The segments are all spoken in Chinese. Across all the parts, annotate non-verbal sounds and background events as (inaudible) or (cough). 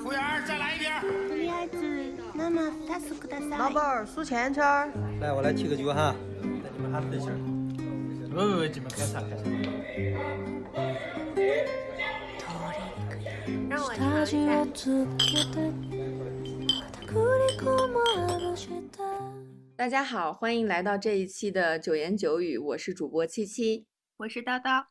服务员，再来一瓶。とりあえず生2つください老板儿数钱圈儿。来，我来提个酒哈，带你们哈自信儿。喂喂喂，你们开啥开啥？让我尝一下。大家好，欢迎来到这一期的九言九语，我是主播七七。我是叨叨。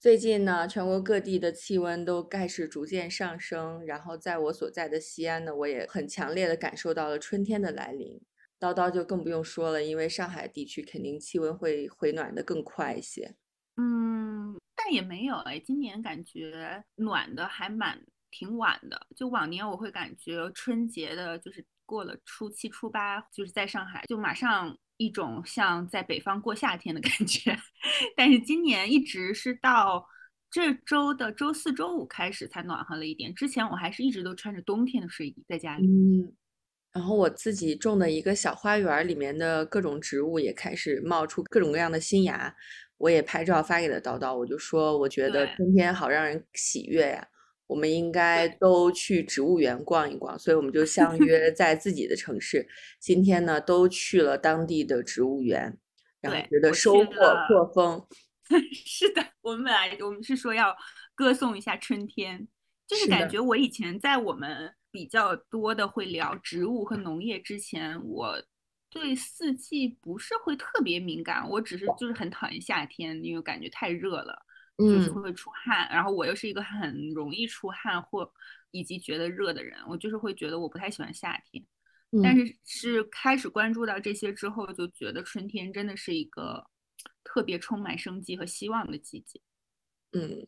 最近呢，全国各地的气温都开始逐渐上升，然后在我所在的西安呢，我也很强烈的感受到了春天的来临。叨叨就更不用说了，因为上海地区肯定气温会回暖的更快一些。嗯，但也没有哎，今年感觉暖的还蛮挺晚的。就往年我会感觉春节的，就是过了初七初八，就是在上海就马上一种像在北方过夏天的感觉。(laughs) 但是今年一直是到这周的周四周五开始才暖和了一点，之前我还是一直都穿着冬天的睡衣在家里。嗯，然后我自己种的一个小花园里面的各种植物也开始冒出各种各样的新芽，我也拍照发给了叨叨，我就说我觉得春天好让人喜悦呀，我们应该都去植物园逛一逛，所以我们就相 (laughs) 约在自己的城市，今天呢都去了当地的植物园，然后对觉得收获颇丰。(laughs) 是的，我们本来我们是说要歌颂一下春天，就是感觉我以前在我们比较多的会聊植物和农业之前，我对四季不是会特别敏感，我只是就是很讨厌夏天，因为感觉太热了，就是嗯会出汗，然后我又是一个很容易出汗或以及觉得热的人，我就是会觉得我不太喜欢夏天。但嗯是是开始关注到这些之后，就觉得春天真的是一个特别充满生机和希望的季节。嗯，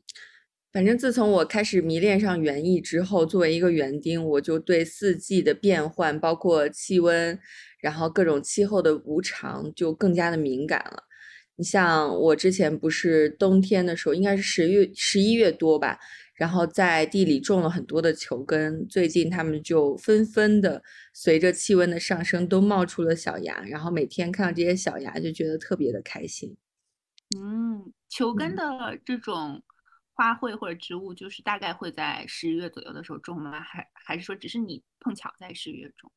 反正自从我开始迷恋上园艺之后，作为一个园丁，我就对四季的变换，包括气温，然后各种气候的无常，就更加的敏感了。你像我之前不是冬天的时候，应该是十月、十一月多吧，然后在地里种了很多的球根，最近它们就纷纷的随着气温的上升都冒出了小芽，然后每天看到这些小芽就觉得特别的开心。嗯，球根嗯的这种花卉或者植物，就是大概会在十一月左右的时候种吗？还还是说只是你碰巧在十一月种？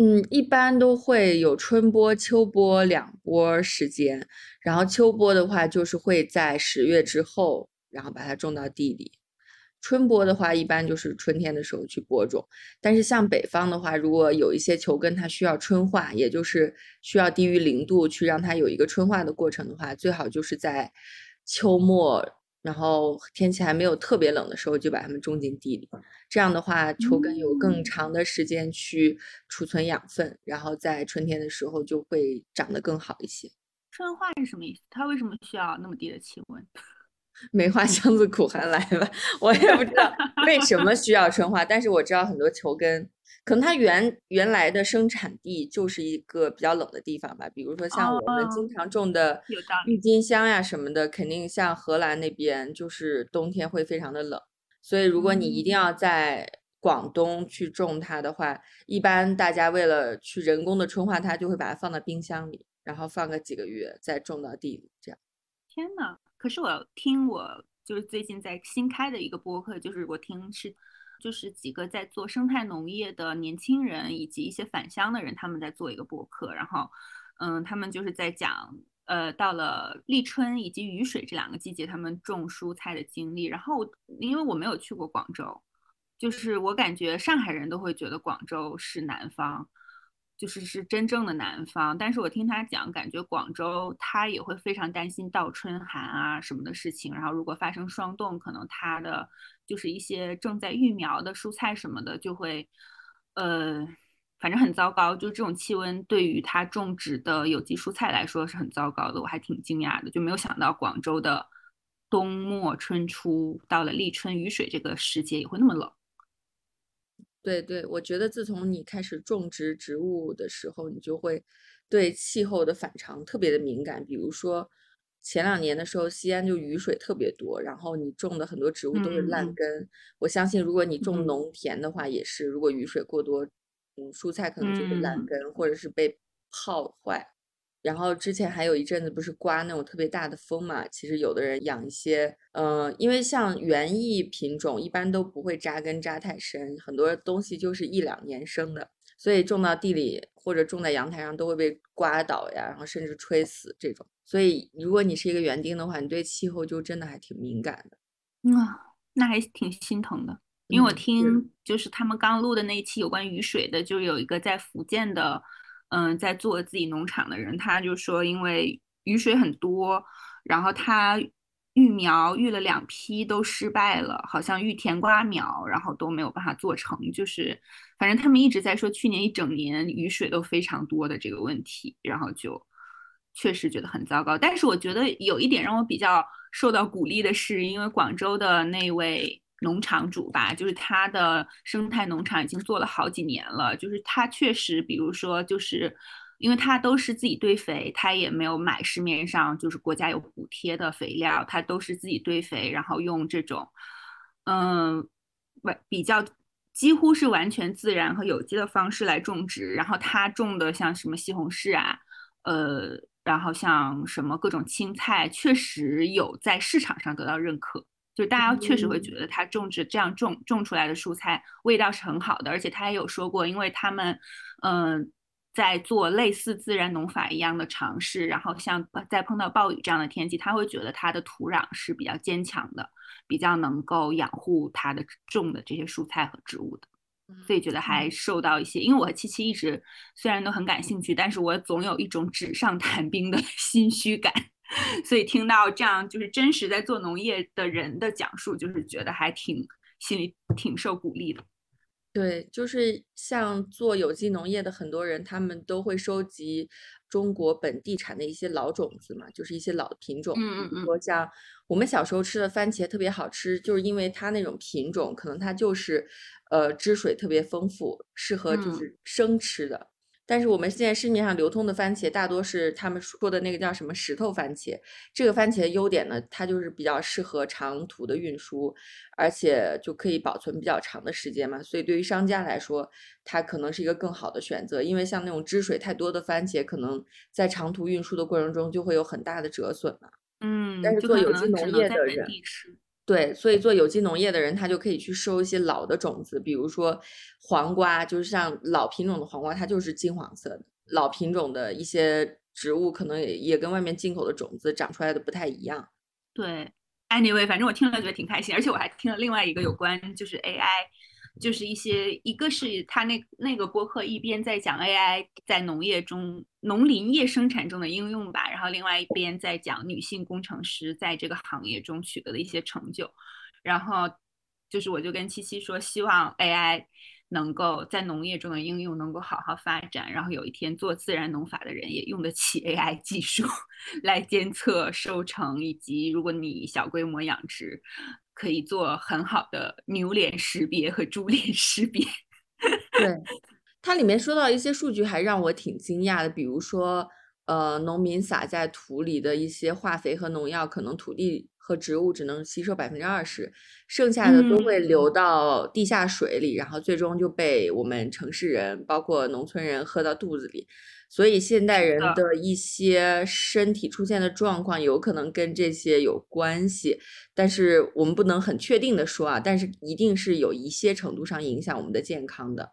嗯，一般都会有春播、秋播两波时间，然后秋播的话就是会在十月之后，然后把它种到地里。春播的话，一般就是春天的时候去播种，但是像北方的话，如果有一些球根它需要春化，也就是需要低于零度去让它有一个春化的过程的话，最好就是在秋末，然后天气还没有特别冷的时候就把它们种进地里。这样的话，球根有更嗯长的时间去储存养分，然后在春天的时候就会长得更好一些。春化是什么意思？它为什么需要那么低的气温？(laughs) 梅花香自苦寒来吧，(laughs) 我也不知道为什么需要春化，但是我知道很多球根，可能它原原来的生产地就是一个比较冷的地方吧，比如说像我们经哦常种的郁金香呀什么的，肯定像荷兰那边就是冬天会非常的冷，所以如果你一定嗯要在广东去种它的话，一般大家为了去人工的春化它，就会把它放到冰箱里，然后放个几个月再种到地里，这样。天呐！可是我听我就是最近在新开的一个播客，就是我听是就是几个在做生态农业的年轻人以及一些返乡的人，他们在做一个博客，然后嗯，他们就是在讲呃到了立春以及雨水这两个季节，他们种蔬菜的经历。然后因为我没有去过广州，就是我感觉上海人都会觉得广州是南方。就是是真正的南方，但是我听他讲，感觉广州他也会非常担心倒春寒啊什么的事情，然后如果发生霜冻，可能他的就是一些正在育苗的蔬菜什么的就会，呃，反正很糟糕。就这种气温对于他种植的有机蔬菜来说是很糟糕的，我还挺惊讶的，就没有想到广州的冬末春初到了立春雨水这个时节也会那么冷。对对，我觉得自从你开始种植植物的时候，你就会对气候的反常特别的敏感。比如说前两年的时候，西安就雨水特别多，然后你种的很多植物都会烂根。我相信，如果你种嗯农田的话，也是，如果雨水过多，嗯，蔬菜可能就会烂嗯根，或者是被泡坏。然后之前还有一阵子不是刮那种特别大的风嘛，其实有的人养一些，嗯，因为像园艺品种一般都不会扎根扎太深，很多东西就是一两年生的，所以种到地里或者种在阳台上都会被刮倒呀，然后甚至吹死这种。所以如果你是一个园丁的话，你对气候就真的还挺敏感的。啊，那还挺心疼的，因为我听就是他们刚录的那一期有关雨水的，就有一个在福建的。嗯，在做自己农场的人，他就说，因为雨水很多，然后他育苗育了两批都失败了，好像育甜瓜苗，然后都没有办法做成。就是，反正他们一直在说去年一整年雨水都非常多的这个问题，然后就确实觉得很糟糕。但是我觉得有一点让我比较受到鼓励的是，因为广州的那位。农场主吧，就是他的生态农场已经做了好几年了。就是他确实，比如说，就是因为他都是自己堆肥，他也没有买市面上就是国家有补贴的肥料，他都是自己堆肥，然后用这种嗯完比较几乎是完全自然和有机的方式来种植。然后他种的像什么西红柿啊，呃，然后像什么各种青菜，确实有在市场上得到认可。就大家确实会觉得他种植这样种种出来的蔬菜味道是很好的，而且他也有说过，因为他们嗯在做类似自然农法一样的尝试，然后像在碰到暴雨这样的天气，他会觉得他的土壤是比较坚强的，比较能够养护他的种的这些蔬菜和植物的，所以觉得还受到一些，因为我和七七一直虽然都很感兴趣，但是我总有一种纸上谈兵的 (laughs) 心虚感。所以听到这样就是真实在做农业的人的讲述，就是觉得还挺心里挺受鼓励的。对，就是像做有机农业的很多人，他们都会收集中国本地产的一些老种子嘛，就是一些老品种。嗯嗯嗯。说像我们小时候吃的番茄特别好吃，就是因为它那种品种，可能它就是呃汁水特别丰富，适合就是生吃的。但是我们现在市面上流通的番茄大多是他们说的那个叫什么石头番茄。这个番茄的优点呢，它就是比较适合长途的运输，而且就可以保存比较长的时间嘛。所以对于商家来说，它可能是一个更好的选择。因为像那种汁水太多的番茄，可能在长途运输的过程中就会有很大的折损嘛。嗯，但是做有机农业的人。对，所以做有机农业的人，他就可以去收一些老的种子，比如说黄瓜，就是像老品种的黄瓜，它就是金黄色的。老品种的一些植物，可能也也跟外面进口的种子长出来的不太一样。对，anyway，反正我听了觉得挺开心，而且我还听了另外一个有关就是 AI。就是一些，一个是他那那个播客一边在讲 AI 在农业中、农林业生产中的应用吧，然后另外一边在讲女性工程师在这个行业中取得的一些成就。然后就是我就跟七七说，希望 AI 能够在农业中的应用能够好好发展，然后有一天做自然农法的人也用得起 AI 技术 (laughs) 来监测收成，以及如果你小规模养殖。可以做很好的牛脸识别和猪脸识别。(laughs) 对，它里面说到一些数据还让我挺惊讶的，比如说，呃，农民撒在土里的一些化肥和农药，可能土地和植物只能吸收百分之二十，剩下的都会流到地下水里，然后最终就被我们城市人，包括农村人喝到肚子里。所以现代人的一些身体出现的状况有可能跟这些有关系，但是我们不能很确定的说啊，但是一定是有一些程度上影响我们的健康的。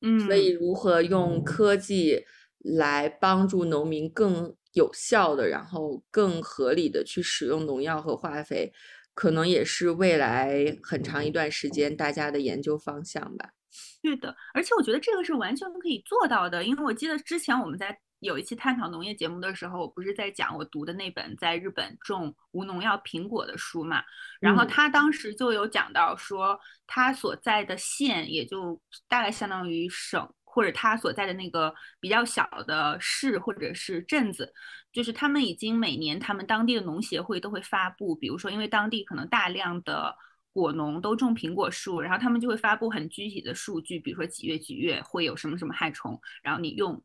嗯，所以如何用科技来帮助农民更有效的，然后更合理的去使用农药和化肥，可能也是未来很长一段时间大家的研究方向吧。对的，而且我觉得这个是完全可以做到的，因为我记得之前我们在有一期探讨农业节目的时候，我不是在讲我读的那本在日本种无农药苹果的书嘛，然后他当时就有讲到说，他所在的县也就大概相当于省，或者他所在的那个比较小的市或者是镇子，就是他们已经每年他们当地的农协会都会发布，比如说因为当地可能大量的。果农都种苹果树，然后他们就会发布很具体的数据，比如说几月几月会有什么什么害虫，然后你用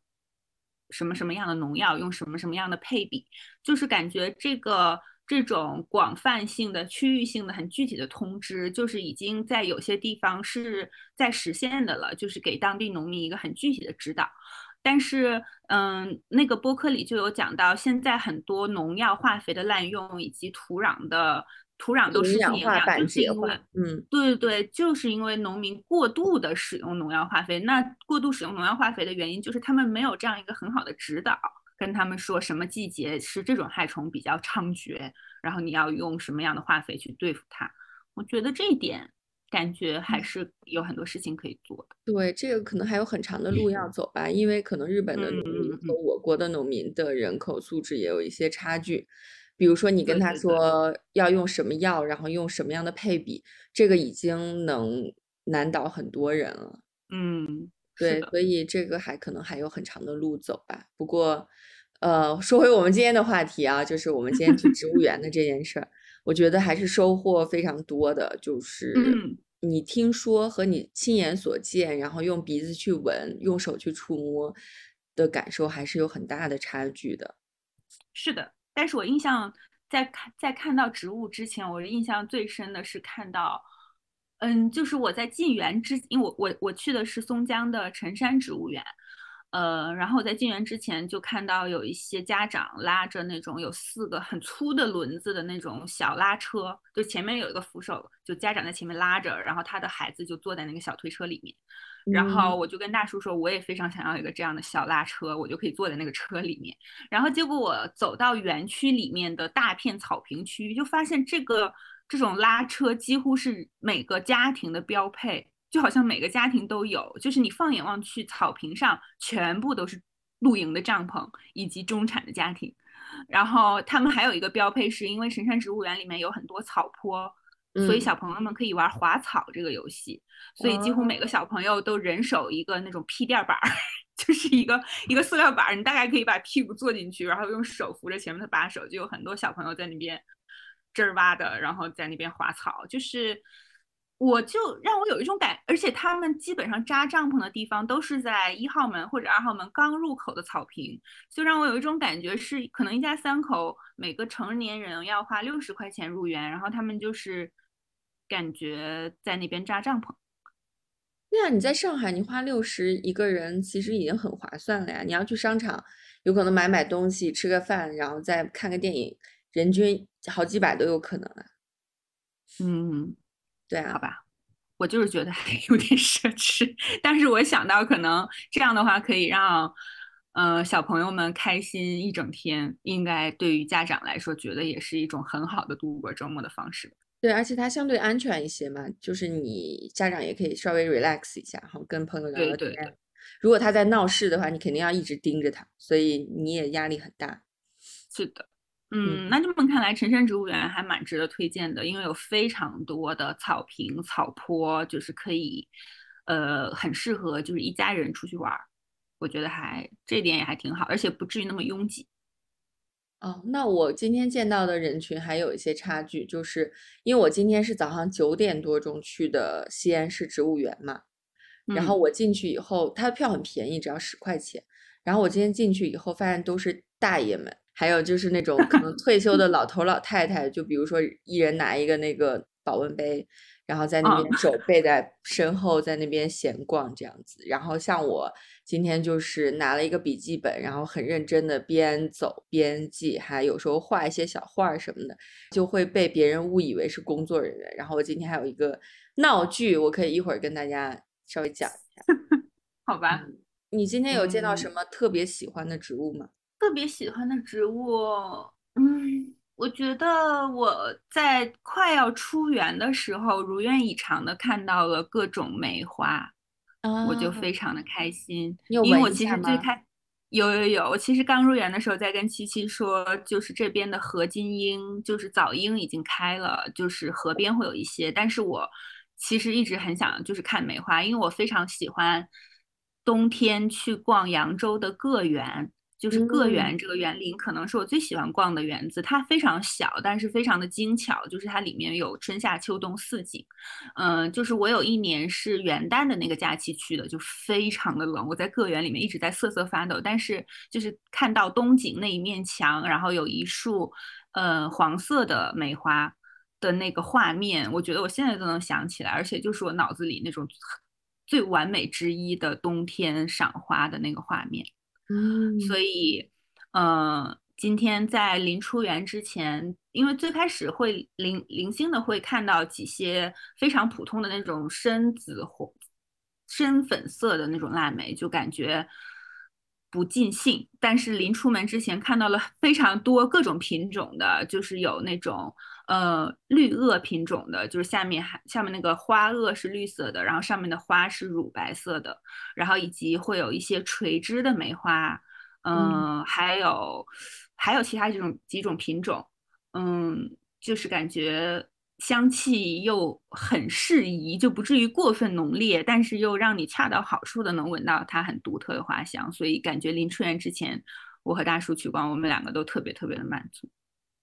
什么什么样的农药，用什么什么样的配比，就是感觉这个这种广泛性的、区域性的、很具体的通知，就是已经在有些地方是在实现的了，就是给当地农民一个很具体的指导。但是，嗯，那个播客里就有讲到，现在很多农药、化肥的滥用，以及土壤的土壤都失去营养，就是因为，嗯，对对对，就是因为农民过度的使用农药化肥。那过度使用农药化肥的原因，就是他们没有这样一个很好的指导，跟他们说什么季节是这种害虫比较猖獗，然后你要用什么样的化肥去对付它。我觉得这一点。感觉还是有很多事情可以做的。对，这个可能还有很长的路要走吧，因为可能日本的农民和我国的农民的人口素质也有一些差距。比如说，你跟他说要用什么药，然后用什么样的配比，这个已经能难倒很多人了。嗯，对，所以这个还可能还有很长的路走吧。不过，呃，说回我们今天的话题啊，就是我们今天去植物园的这件事儿。我觉得还是收获非常多的，就是你听说和你亲眼所见，然后用鼻子去闻，用手去触摸的感受，还是有很大的差距的。是的，但是我印象在看在看到植物之前，我的印象最深的是看到，嗯，就是我在进园之，因为我我我去的是松江的辰山植物园。呃，然后我在进园之前就看到有一些家长拉着那种有四个很粗的轮子的那种小拉车，就前面有一个扶手，就家长在前面拉着，然后他的孩子就坐在那个小推车里面。然后我就跟大叔说，我也非常想要一个这样的小拉车，我就可以坐在那个车里面。然后结果我走到园区里面的大片草坪区，就发现这个这种拉车几乎是每个家庭的标配。就好像每个家庭都有，就是你放眼望去，草坪上全部都是露营的帐篷以及中产的家庭。然后他们还有一个标配，是因为神山植物园里面有很多草坡，所以小朋友们可以玩滑草这个游戏。所以几乎每个小朋友都人手一个那种屁垫板儿，(laughs) 就是一个一个塑料板儿，你大概可以把屁股坐进去，然后用手扶着前面的把手，就有很多小朋友在那边吱儿哇的，然后在那边滑草，就是。我就让我有一种感，而且他们基本上扎帐篷的地方都是在一号门或者二号门刚入口的草坪，就让我有一种感觉是，可能一家三口每个成年人要花六十块钱入园，然后他们就是感觉在那边扎帐篷。对啊，你在上海，你花六十一个人其实已经很划算了呀。你要去商场，有可能买买东西、吃个饭，然后再看个电影，人均好几百都有可能啊。嗯。对啊，好吧，我就是觉得还有点奢侈，(laughs) 但是我想到可能这样的话可以让，呃，小朋友们开心一整天，应该对于家长来说，觉得也是一种很好的度过周末的方式。对，而且它相对安全一些嘛，就是你家长也可以稍微 relax 一下，然后，跟朋友聊聊天。如果他在闹事的话，你肯定要一直盯着他，所以你也压力很大。是的。嗯，那这么看来，辰山植物园还蛮值得推荐的，因为有非常多的草坪、草坡，就是可以，呃，很适合就是一家人出去玩儿。我觉得还这点也还挺好，而且不至于那么拥挤。哦，那我今天见到的人群还有一些差距，就是因为我今天是早上九点多钟去的西安市植物园嘛，然后我进去以后，它的票很便宜，只要十块钱。然后我今天进去以后，发现都是大爷们。还有就是那种可能退休的老头老太太，就比如说一人拿一个那个保温杯，然后在那边手背在身后，在那边闲逛这样子。然后像我今天就是拿了一个笔记本，然后很认真的边走边记，还有时候画一些小画什么的，就会被别人误以为是工作人员。然后我今天还有一个闹剧，我可以一会儿跟大家稍微讲一下。(laughs) 好吧，你今天有见到什么特别喜欢的植物吗？特别喜欢的植物，嗯，我觉得我在快要出园的时候，如愿以偿的看到了各种梅花，我就。非常的开心。因为我其实最开有有有，我其实刚入园的时候在跟七七说，就是这边的河金樱，就是早樱已经开了，就是河边会有一些，但是我其实一直很想就是看梅花，因为我非常喜欢冬天去逛扬州的个园。就是个园这个园林可能是我最喜欢逛的园子，它非常小，但是非常的精巧。就是它里面有春夏秋冬四景，嗯，就是我有一年是元旦的那个假期去的，就非常的冷，我在个园里面一直在瑟瑟发抖。但是就是看到冬景那一面墙，然后有一束呃黄色的梅花的那个画面，我觉得我现在都能想起来，而且就是我脑子里那种。最完美之一的冬天赏花的那个画面。嗯，所以，呃，今天在临出园之前，因为最开始会零零星的会看到几些非常普通的那种深紫红、深粉色的那种腊梅，就感觉不尽兴。但是临出门之前看到了非常多各种品种的，就是有那种呃绿萼品种的，就是下面还下面那个花萼是绿色的，然后上面的花是乳白色的，然后以及会有一些垂枝的梅花。嗯，还有还有其他几种几种品种，嗯，就是感觉香气又很适宜，就不至于过分浓烈，但是又让你恰到好处的能闻到它很独特的花香，所以感觉临出园之前，我和大叔取光，我们两个都特别特别的满足。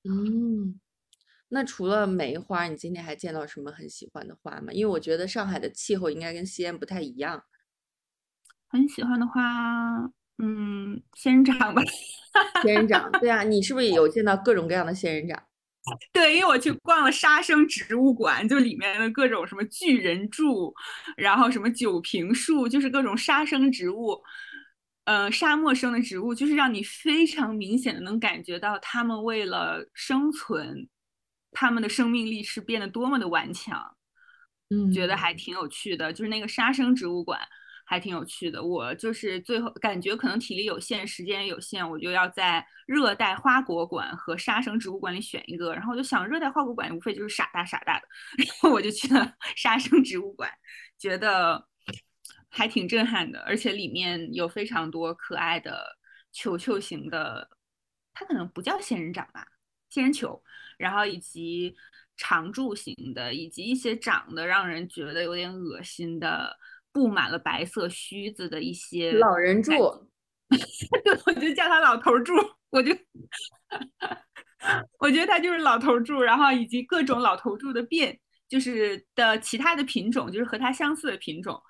嗯，那除了梅花，你今天还见到什么很喜欢的花吗？因为我觉得上海的气候应该跟西安不太一样。很喜欢的花。嗯，仙人掌吧，(laughs) 仙人掌，对啊，你是不是也有见到各种各样的仙人掌？(laughs) 对，因为我去逛了沙生植物馆，就里面的各种什么巨人柱，然后什么酒瓶树，就是各种沙生植物，呃，沙漠生的植物，就是让你非常明显的能感觉到它们为了生存，它们的生命力是变得多么的顽强。嗯，觉得还挺有趣的，就是那个沙生植物馆。还挺有趣的，我就是最后感觉可能体力有限，时间也有限，我就要在热带花果馆和沙生植物馆里选一个。然后我就想，热带花果馆无非就是傻大傻大的，(laughs) 然后我就去了 (laughs) 沙生植物馆，觉得还挺震撼的，而且里面有非常多可爱的球球型的，它可能不叫仙人掌吧，仙人球，然后以及长柱型的，以及一些长得让人觉得有点恶心的。布满了白色须子的一些老人柱，(laughs) 我就叫他老头柱，我就我觉得他就是老头柱，然后以及各种老头柱的变，就是的其他的品种，就是和它相似的品种，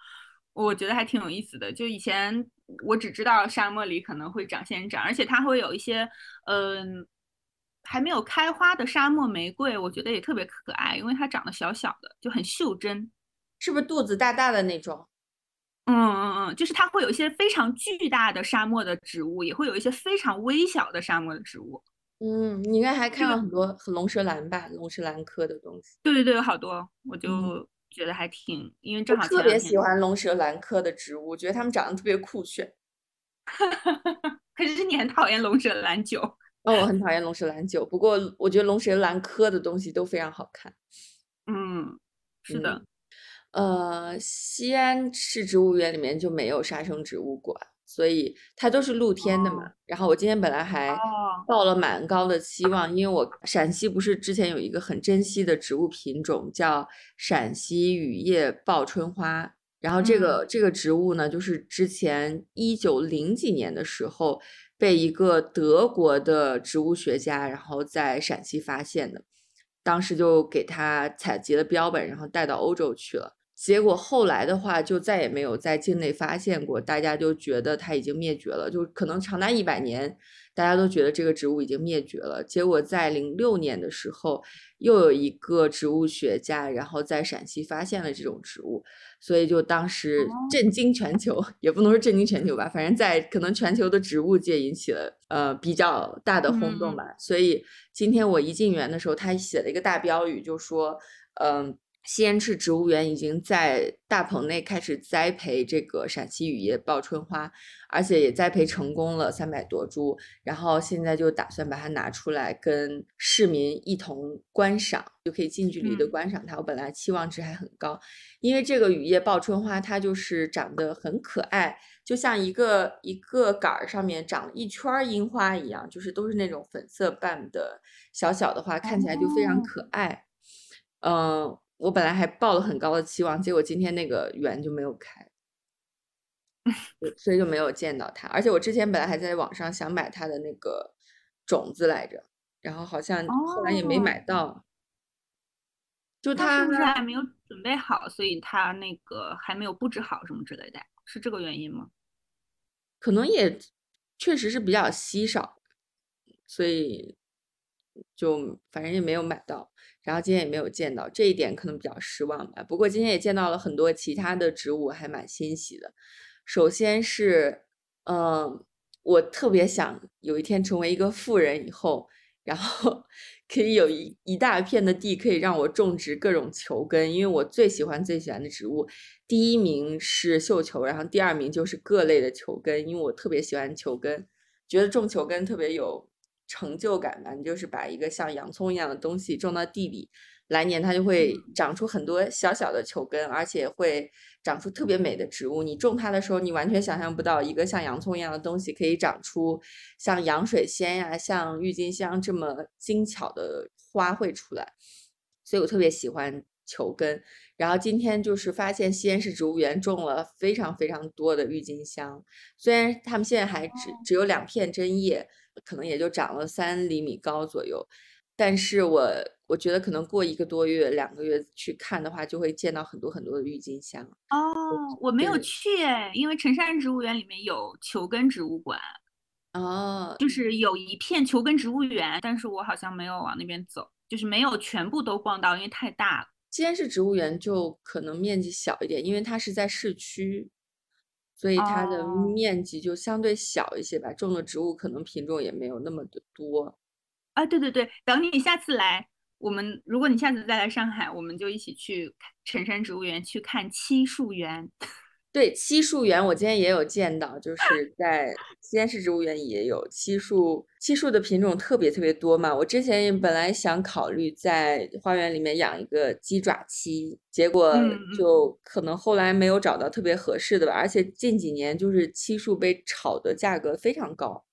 我觉得还挺有意思的。就以前我只知道沙漠里可能会长仙人掌，而且它会有一些嗯还没有开花的沙漠玫瑰，我觉得也特别可爱，因为它长得小小的，就很袖珍，是不是肚子大大的那种？嗯嗯嗯，就是它会有一些非常巨大的沙漠的植物，也会有一些非常微小的沙漠的植物。嗯，你应该还看到很多龙舌兰吧，龙舌兰科的东西。对对对，有好多，我就觉得还挺，因为正好特别喜欢龙舌兰科的植物，我觉得它们长得特别酷炫。(laughs) 可是你很讨厌龙舌兰酒？哦，我很讨厌龙舌兰酒，不过我觉得龙舌兰科的东西都非常好看。嗯，是的。呃，西安市植物园里面就没有沙生植物馆，所以它都是露天的嘛。然后我今天本来还抱了蛮高的期望，因为我陕西不是之前有一个很珍稀的植物品种叫陕西雨叶报春花，然后这个这个植物呢，就是之前一九零几年的时候被一个德国的植物学家然后在陕西发现的，当时就给他采集了标本，然后带到欧洲去了。结果后来的话，就再也没有在境内发现过，大家就觉得它已经灭绝了，就可能长达一百年，大家都觉得这个植物已经灭绝了。结果在零六年的时候，又有一个植物学家，然后在陕西发现了这种植物，所以就当时震惊全球，(laughs) 也不能说震惊全球吧，反正在可能全球的植物界引起了呃比较大的轰动吧。所以今天我一进园的时候，他写了一个大标语，就说嗯。西安市植物园已经在大棚内开始栽培这个陕西雨叶报春花，而且也栽培成功了三百多株，然后现在就打算把它拿出来跟市民一同观赏，就可以近距离的观赏它。我本来期望值还很高，因为这个雨叶报春花它就是长得很可爱，就像一个一个杆儿上面长了一圈樱花一样，就是都是那种粉色瓣的小小的花，看起来就非常可爱，嗯。我本来还抱了很高的期望，结果今天那个园就没有开，(laughs) 所以就没有见到它。而且我之前本来还在网上想买它的那个种子来着，然后好像后来也没买到。就它是不是还没有准备好，所以它那个还没有布置好什么之类的，是这个原因吗？可能也确实是比较稀少，所以就反正也没有买到，然后今天也没有见到，这一点可能比较失望吧。不过今天也见到了很多其他的植物，还蛮欣喜的。首先是，嗯，我特别想有一天成为一个富人以后，然后 (laughs) 可以有一一大片的地可以让我种植各种球根，因为我最喜欢最喜欢的植物，第一名是绣球，然后第二名就是各类的球根，因为我特别喜欢球根，觉得种球根特别有。成就感吧，你就是把一个像洋葱一样的东西种到地里，来年它就会长出很多小小的球根，而且会长出特别美的植物。你种它的时候，你完全想象不到一个像洋葱一样的东西可以长出像洋水仙呀、像郁金香这么精巧的花卉出来。所以我特别喜欢球根。然后今天就是发现西安市植物园种了非常非常多的郁金香，虽然他们现在还只只有两片针叶。可能也就长了三厘米高左右，但是我我觉得可能过一个多月、两个月去看的话，就会见到很多很多的郁金香。哦，我没有去哎，因为辰山植物园里面有球根植物馆，哦，就是有一片球根植物园，但是我好像没有往那边走，就是没有全部都逛到，因为太大了。西安市植物园就可能面积小一点，因为它是在市区。所以它的面积就相对小一些吧，种的植物可能品种也没有那么的多。啊，对对对，等你下次来，我们如果你下次再来上海，我们就一起去辰山植物园去看漆树园。对，漆树园我今天也有见到，就是在西安市植物园也有漆树，漆树的品种特别特别多嘛。我之前本来想考虑在花园里面养一个鸡爪漆，结果就可能后来没有找到特别合适的吧。而且近几年就是漆树被炒的价格非常高，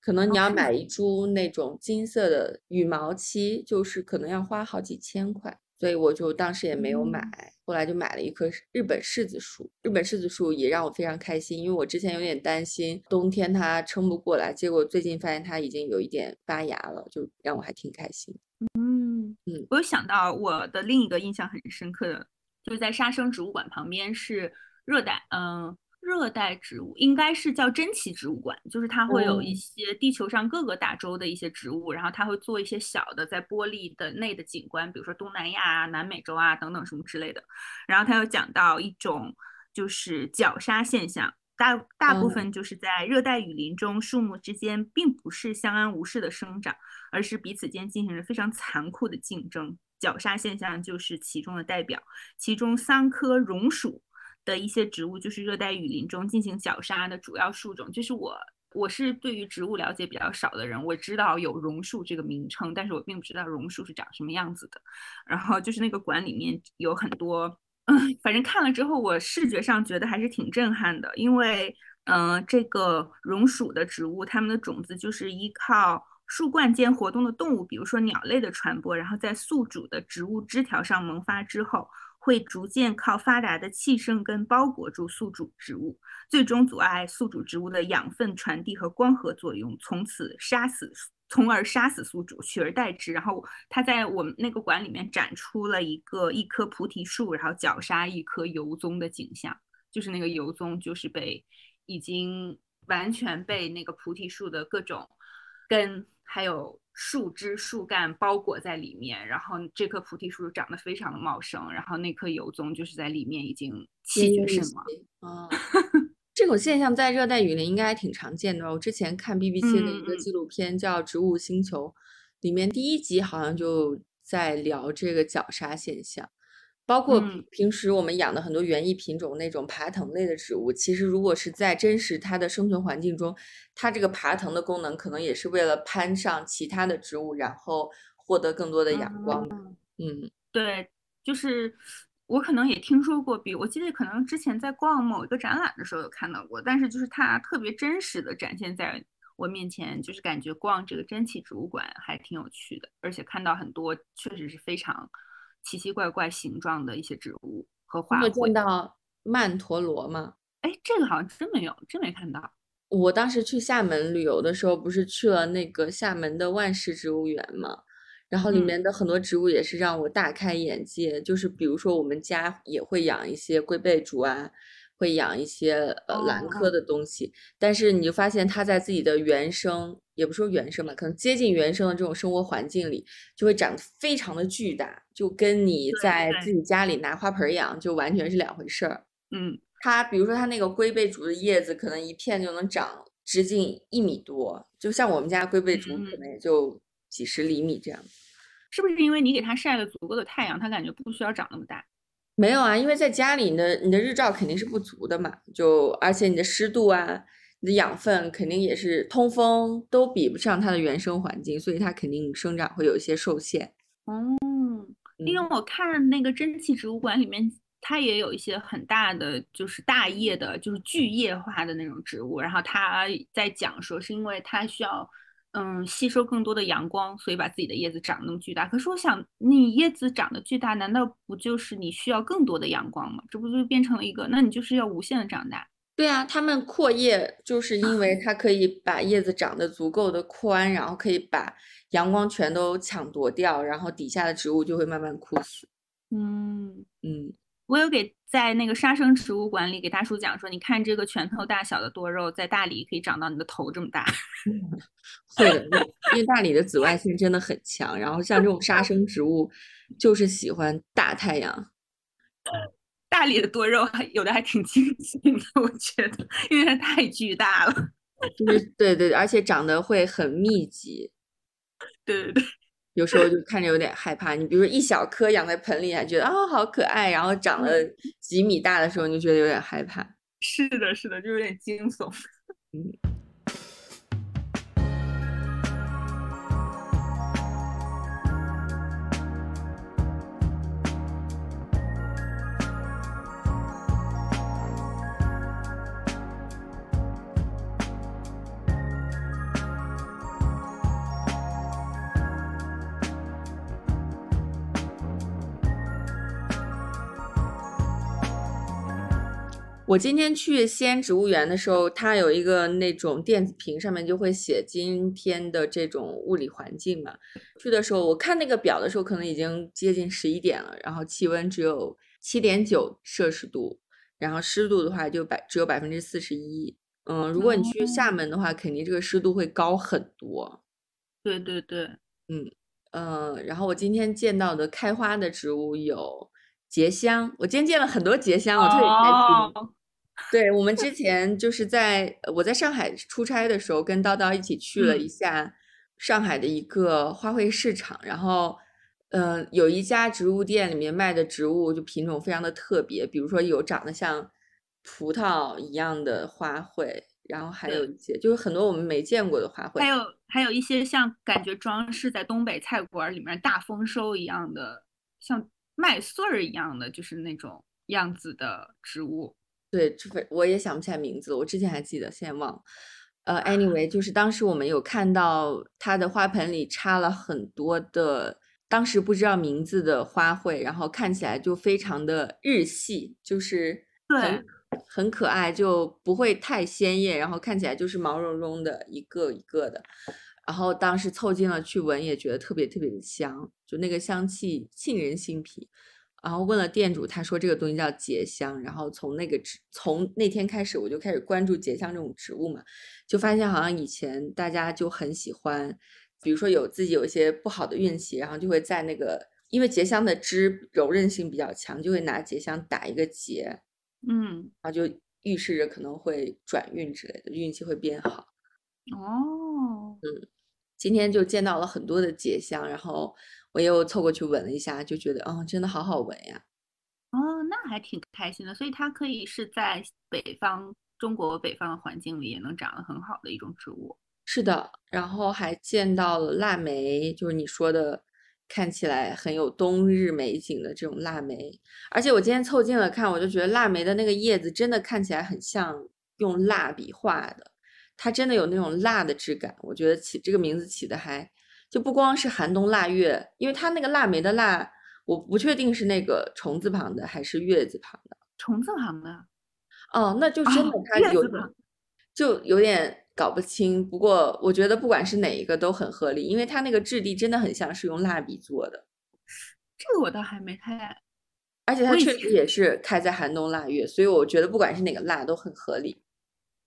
可能你要买一株那种金色的羽毛漆，就是可能要花好几千块。所以我就当时也没有买，后来就买了一棵日本柿子树。日本柿子树也让我非常开心，因为我之前有点担心冬天它撑不过来，结果最近发现它已经有一点发芽了，就让我还挺开心。嗯嗯，我有想到我的另一个印象很深刻的，就是在沙生植物馆旁边是热带，嗯。热带植物应该是叫珍奇植物馆，就是它会有一些地球上各个大洲的一些植物，然后它会做一些小的在玻璃的内的景观，比如说东南亚啊、南美洲啊等等什么之类的。然后它又讲到一种就是绞杀现象，大大部分就是在热带雨林中，树木之间并不是相安无事的生长，而是彼此间进行着非常残酷的竞争。绞杀现象就是其中的代表，其中三棵榕树。的一些植物就是热带雨林中进行绞杀的主要树种。就是我，我是对于植物了解比较少的人，我知道有榕树这个名称，但是我并不知道榕树是长什么样子的。然后就是那个馆里面有很多，(laughs) 反正看了之后，我视觉上觉得还是挺震撼的。因为，嗯，这个榕属的植物，它们的种子就是依靠树冠间活动的动物，比如说鸟类的传播，然后在宿主的植物枝条上萌发之后。会逐渐靠发达的气生根包裹住宿主植物，最终阻碍宿主植物的养分传递和光合作用，从此杀死，从而杀死宿主，取而代之。然后他在我们那个馆里面展出了一个一棵菩提树，然后绞杀一棵油棕的景象，就是那个油棕就是被已经完全被那个菩提树的各种根还有。树枝、树干包裹在里面，然后这棵菩提树长得非常的茂盛，然后那棵油棕就是在里面已经气绝身亡。啊，(laughs) 这种现象在热带雨林应该还挺常见的。我之前看 BBC 的一个纪录片叫《植物星球》，里面第一集好像就在聊这个绞杀现象。包括平时我们养的很多园艺品种那种爬藤类的植物，其实如果是在真实它的生存环境中，它这个爬藤的功能可能也是为了攀上其他的植物，然后获得更多的阳光。嗯，对，就是我可能也听说过，比我记得可能之前在逛某一个展览的时候有看到过，但是就是它特别真实的展现在我面前，就是感觉逛这个珍奇植物馆还挺有趣的，而且看到很多确实是非常。奇奇怪怪形状的一些植物和花卉。有见到曼陀罗吗？哎，这个好像真没有，真没看到。我当时去厦门旅游的时候，不是去了那个厦门的万世植物园吗？然后里面的很多植物也是让我大开眼界。就是比如说，我们家也会养一些龟背竹啊，会养一些呃兰科哦的东西，但是你就发现它在自己的原生，也不说原生吧，可能接近原生的这种生活环境里，就会长得非常的巨大，就跟你在自己家里拿花盆儿养就完全是两回事儿。嗯，它比如说它那个龟背竹的叶子，可能一片就能长直径一米多，就像我们家龟背竹可嗯能也就几十厘米这样。是不是因为你给它晒了足够的太阳，它感觉不需要长那么大？没有啊，因为在家里你的你的日照肯定是不足的嘛，就而且你的湿度啊，你的养分肯定也是通风都比不上它的原生环境，所以它肯定生长会有一些受限。哦，因为嗯，我看那个蒸汽植物馆里面，它也有一些很大的，就是大叶的，就是巨叶化的那种植物。然后它在讲说，是因为它需要，嗯，吸收更多的阳光，所以把自己的叶子长那么巨大。可是我想，你叶子长得巨大，难道不就是你需要更多的阳光吗？这不就变成了一个，那你就是要无限的长大。对啊，它们阔叶就是因为它可以把叶子长得足够的宽，然后可以把阳光全都抢夺掉，然后底下的植物就会慢慢枯死。嗯。嗯，我有给在那个杀生植物馆里给大叔讲说，你看这个拳头大小的多肉，在大理可以长到你的头这么大。会的，因为大理的紫外线真的很强，然后像这种杀生植物，就是喜欢大太阳。(laughs) 大理的多肉还有的还挺清新的，我觉得，因为它太巨大了。就是对对，而且长得会很密集，对 (laughs) 对对，有时候就看着有点 (laughs) 害怕。你比如说一小颗养在盆里，还觉得啊、好可爱，然后长了几米大的时候，你就觉得有点害怕。是的，是的，就有点惊悚。(laughs) 我今天去西安植物园的时候，它有一个那种电子屏，上面就会写今天的这种物理环境嘛。去的时候，我看那个表的时候，可能已经接近十一点了，然后气温只有七点九摄氏度，然后湿度的话就百只有百分之四十一。嗯，如果你去厦门的话，肯定这个湿度会高很多。对对对，嗯呃，然后我今天见到的开花的植物有结香，我今天见了很多结香，我特别开心。哦，对，我们之前就是在呃我在上海出差的时候，跟叨叨一起去了一嗯下上海的一个花卉市场，然后，呃，有一家植物店里面卖的植物就品种非常的特别，比如说有长得像葡萄一样的花卉，然后还有一些就是很多我们没见过的花卉。还有还有一些像感觉装饰在东北菜馆里面大丰收一样的，像麦穗儿一样的，就是那种样子的植物。对，这非我也想不起来名字了，我之前还记得，现在忘了。呃，anyway，就是当时我们有看到它的花盆里插了很多的，当时不知道名字的花卉，然后看起来就非常的日系，就是很很可爱，就不会太鲜艳，然后看起来就是毛茸茸的，一个一个的。然后当时凑近了去闻，也觉得特别特别的香，就那个香气沁人心脾。然后问了店主，他说这个东西叫结香。然后从那个植，从那天开始，我就开始关注结香这种植物嘛，就发现好像以前大家就很喜欢，比如说有自己有一些不好的运气，然后就会在那个，因为结香的枝柔韧性比较强，就会拿结香打一个结，嗯，然后就预示着可能会转运之类的，运气会变好。哦，今天就见到了很多的结香，然后我又凑过去闻了一下，就觉得，嗯，真的好好闻呀。哦，那还挺开心的。所以它可以是在北方中国北方的环境里也能长得很好的一种植物。是的，然后还见到了腊梅，就是你说的看起来很有冬日美景的这种腊梅。而且我今天凑近了看，我就觉得腊梅的那个叶子真的看起来很像用蜡笔画的，它真的有那种蜡的质感。我觉得起这个名字起的还就不光是寒冬腊月，因为它那个腊梅的腊，我不确定是那个虫字旁的还是月字旁的。虫字旁的，哦，那就真的哦它有就有点搞不清。不过我觉得不管是哪一个都很合理，因为它那个质地真的很像是用蜡笔做的。(sniffs) 这个我倒还没太而且它确实也是开在寒冬腊月，所以我觉得不管是哪个腊都很合理。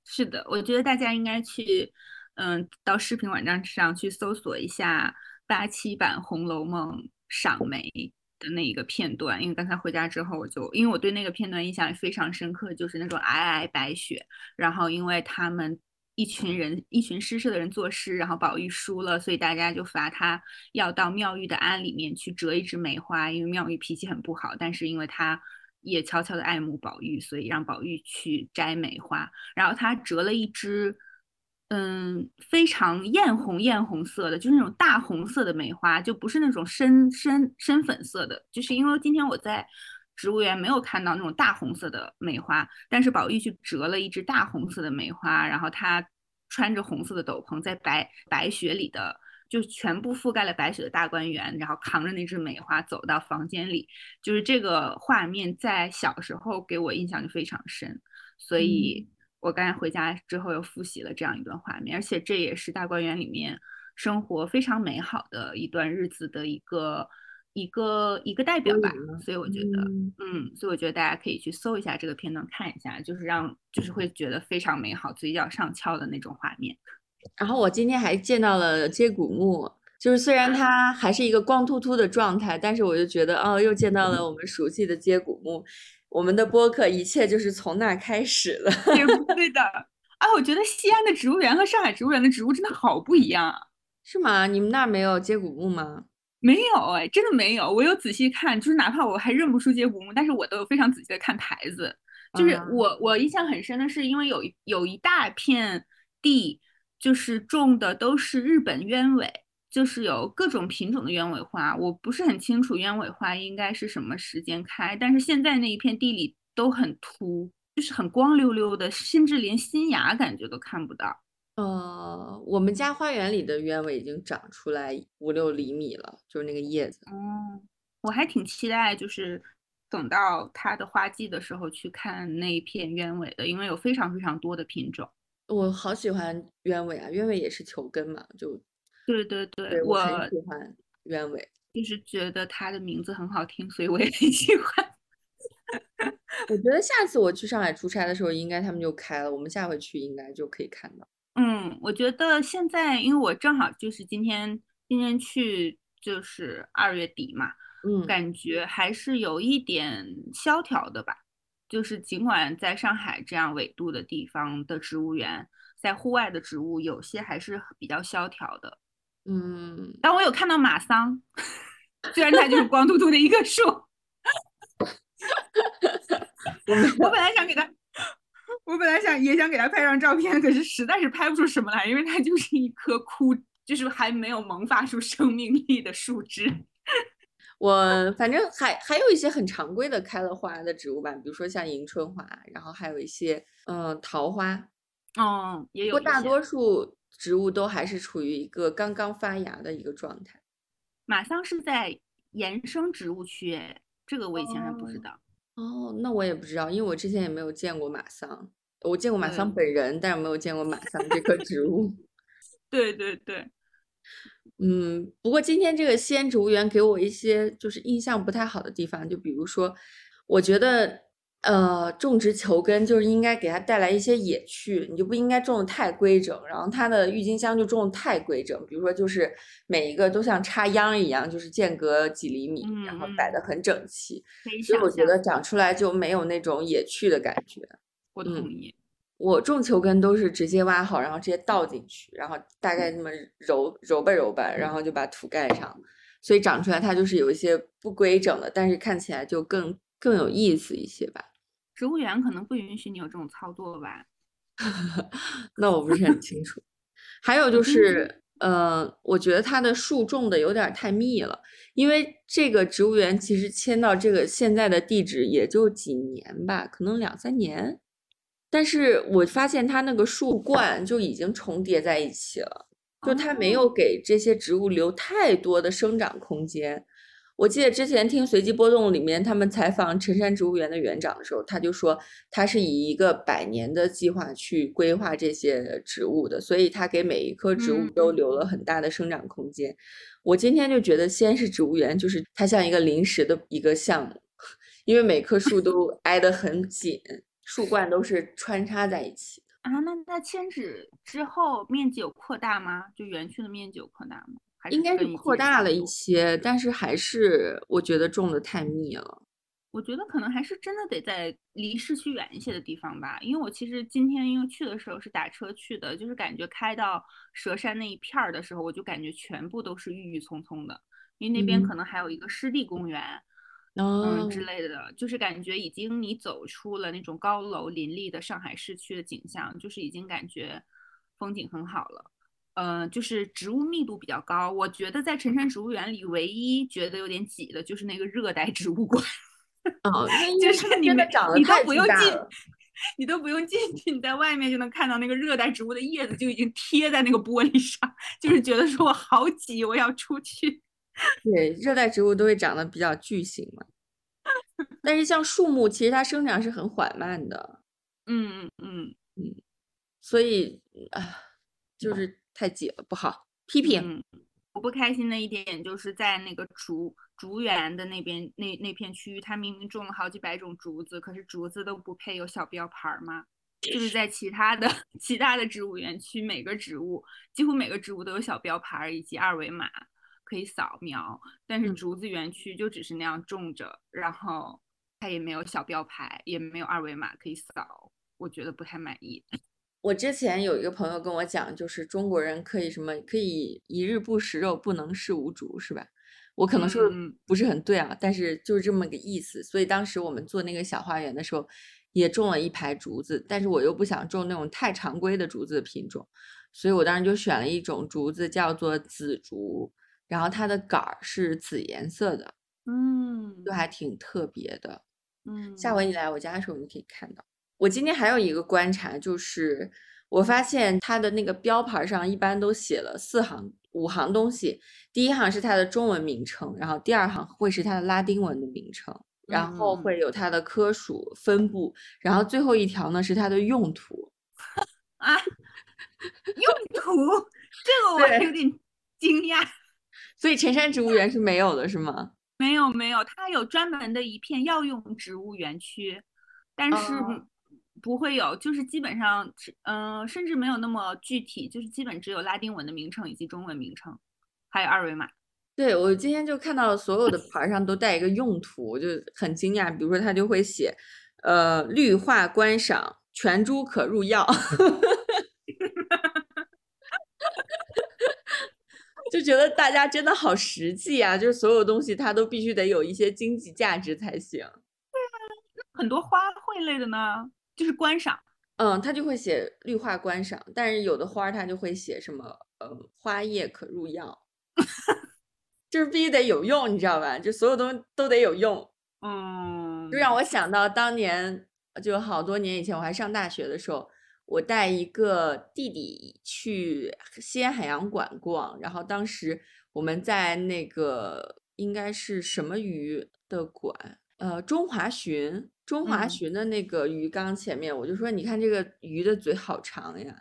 是的，我觉得大家应该去，嗯，到视频网站上去搜索一下八七版《红楼梦》赏梅的那一个片段，因为刚才回家之后，我就因为我对那个片段印象非常深刻，就是那种皑皑白雪，然后因为他们一群人一群诗社的人作诗，然后宝玉输了，所以大家就罚他要到妙玉的庵里面去折一枝梅花，因为妙玉脾气很不好，但是因为他也悄悄的爱慕宝玉，所以让宝玉去摘梅花，然后他折了一枝。嗯，非常艳红艳红色的，就是那种大红色的梅花，就不是那种深深深粉色的。就是因为今天我在植物园没有看到那种大红色的梅花，但是宝玉去折了一只大红色的梅花，然后他穿着红色的斗篷，在白白雪里的，就全部覆盖了白雪的大观园，然后扛着那只梅花走到房间里，就是这个画面在小时候给我印象就非常深，所以。我刚才回家之后又复习了这样一段画面，而且这也是大观园里面生活非常美好的一段日子的一个一个一个代表吧。所以我觉得，嗯，所以我觉得大家可以去搜一下这个片段看一下，就是让就是会觉得非常美好，嘴角上翘的那种画面。然后我今天还见到了接骨木，就是虽然它还是一个光秃秃的状态，但是我就觉得哦，又见到了我们熟悉的接骨木。我们的播客一切就是从那开始的，(laughs) 对的啊！我觉得西安的植物园和上海植物园的植物真的好不一样啊，是吗？你们那儿没有接骨木吗？没有哎，真的没有。我有仔细看，就是哪怕我还认不出接骨木，但是我都有非常仔细的看牌子。就是我我印象很深的是，因为有有一大片地，就是种的都是日本鸢尾。就是有各种品种的鸢尾花，我不是很清楚鸢尾花应该是什么时间开，但是现在那一片地里都很秃，就是很光溜溜的，甚至连新芽感觉都看不到。呃，我们家花园里的鸢尾已经长出来五六厘米了，就是那个叶子。嗯，我还挺期待，就是等到它的花季的时候去看那一片鸢尾的，因为有非常非常多的品种。我好喜欢鸢尾啊，鸢尾也是球根嘛，就。对对对，我很喜欢鸢尾，就是觉得它的名字很好听，所以我也很喜欢。(laughs) 我觉得下次我去上海出差的时候，应该他们就开了，我们下回去应该就可以看到。嗯，我觉得现在，因为我正好就是今天今天去就是二月底嘛，嗯，感觉还是有一点萧条的吧。就是尽管在上海这样纬度的地方的植物园，在户外的植物有些还是比较萧条的。嗯，但我有看到马桑，虽然它就是光秃秃的一棵树。(laughs) 我本来想给他，我本来想也想给他拍张照片，可是实在是拍不出什么来，因为它就是一棵枯，就是还没有萌发出生命力的树枝。我反正还还有一些很常规的开了花的植物吧，比如说像迎春花，然后还有一些嗯桃花，哦，也有。不过大多数。植物都还是处于一个刚刚发芽的一个状态。马桑是在延生植物区，这个我以前还不知道。哦，那我也不知道，因为我之前也没有见过马桑。我见过马桑本人，但是没有见过马桑这棵植物。对 (laughs) 对对，嗯，不过今天这个西安植物园给我一些就是印象不太好的地方，就比如说，我觉得。呃，种植球根就是应该给它带来一些野趣，你就不应该种的太规整。然后它的郁金香就种的太规整，比如说就是每一个都像插秧一样，就是间隔几厘米，然后摆的很整齐。所以我觉得长出来就没有那种野趣的感觉。我同意。我种球根都是直接挖好，然后直接倒进去，然后大概那么揉揉吧揉吧，然后就把土盖上。所以长出来它就是有一些不规整的，但是看起来就更更有意思一些吧。植物园可能不允许你有这种操作吧？(laughs) 那我不是很清楚。还有就是，呃，我觉得它的树种的有点太密了，因为这个植物园其实迁到这个现在的地址也就几年吧，可能两三年。但是我发现它那个树冠就已经重叠在一起了，就它没有给这些植物留太多的生长空间。我记得之前听《随机波动》里面他们采访辰山植物园的园长的时候，他就说他是以一个百年的计划去规划这些植物的，所以他给每一棵植物都留了很大的生长空间。我今天就觉得西安市植物园就是它像一个临时的一个项目，因为每棵树都挨得很紧，树冠都是穿插在一起的。啊，那那迁址之后面积有扩大吗？就园区的面积有扩大吗？还是应该是扩大了一些，但是还是我觉得种的太密了。我觉得可能还是真的得在离市区远一些的地方吧，因为我其实今天因为去的时候是打车去的，就是感觉开到佘山那一片儿的时候，我就感觉全部都是郁郁葱葱的，因为那边嗯可能还有一个湿地公园，哦嗯之类的，就是感觉已经你走出了那种高楼林立的上海市区的景象，就是已经感觉风景很好了。呃，就是植物密度比较高，我觉得在辰山植物园里，唯一觉得有点挤的就是那个热带植物馆。(laughs) 哦，就是你们你都长得太不用进 (laughs) 你都不用进去，你在外面就能看到那个热带植物的叶子就已经贴在那个玻璃上，(laughs) 就是觉得说我好挤，我要出去。对，热带植物都会长得比较巨型嘛。但是像树木，其实它生长是很缓慢的，嗯嗯嗯嗯所以啊，就是太挤了，不好。批评。嗯，我不开心的一点就是在那个竹竹园的那边那那片区域，它明明种了好几百种竹子，可是竹子都不配有小标牌儿吗？就是在其他的 (laughs) 其他的植物园区，每个植物几乎每个植物都有小标牌儿以及二维码可以扫描，但是嗯竹子园区就只是那样种着，然后它也没有小标牌，也没有二维码可以扫，我觉得不太满意。(laughs) 我之前有一个朋友跟我讲，就是中国人可以什么可以一日不食肉，不能食无竹，是吧？我可能说不是很对啊，但是就是这么个意思。所以当时我们做那个小花园的时候，也种了一排竹子，但是我又不想种那种太常规的竹子的品种，所以我当时就选了一种竹子，叫做紫竹，然后它的杆儿是紫颜色的，嗯就还挺特别的。嗯，下回你来我家的时候，你可以看到。我今天还有一个观察，就是我发现它的那个标牌上一般都写了四行、五行东西。第一行是它的中文名称，然后第二行会是它的拉丁文的名称，然后会有它的科属分布，然后最后一条呢是它的用途。啊，用途 (laughs) 这个我有点惊讶。所以辰山植物园是没有的，是吗？没有没有，它有专门的一片药用植物园区，但是哦不会有，就是基本上只，嗯、甚至没有那么具体，就是基本只有拉丁文的名称以及中文名称，还有二维码。对，我今天就看到所有的牌儿上都带一个用途，我就很惊讶。比如说，它就会写，呃，绿化观赏，全株可入药，(laughs) 就觉得大家真的好实际啊！就是所有东西它都必须得有一些经济价值才行。对啊，那很多花卉类的呢，就是观赏。嗯，它就会写绿化观赏，但是有的花儿它就会写什么，呃，花叶可入药，(laughs) 就是必须得有用，你知道吧？就所有东西都得有用。嗯，就让我想到当年，就好多年以前，我还上大学的时候，我带一个弟弟去西安海洋馆逛，然后当时我们在那个应该是什么鱼的馆，呃，中华鲟，中华嗯鲟的那个鱼缸前面，我就说，你看这个鱼的嘴好长呀，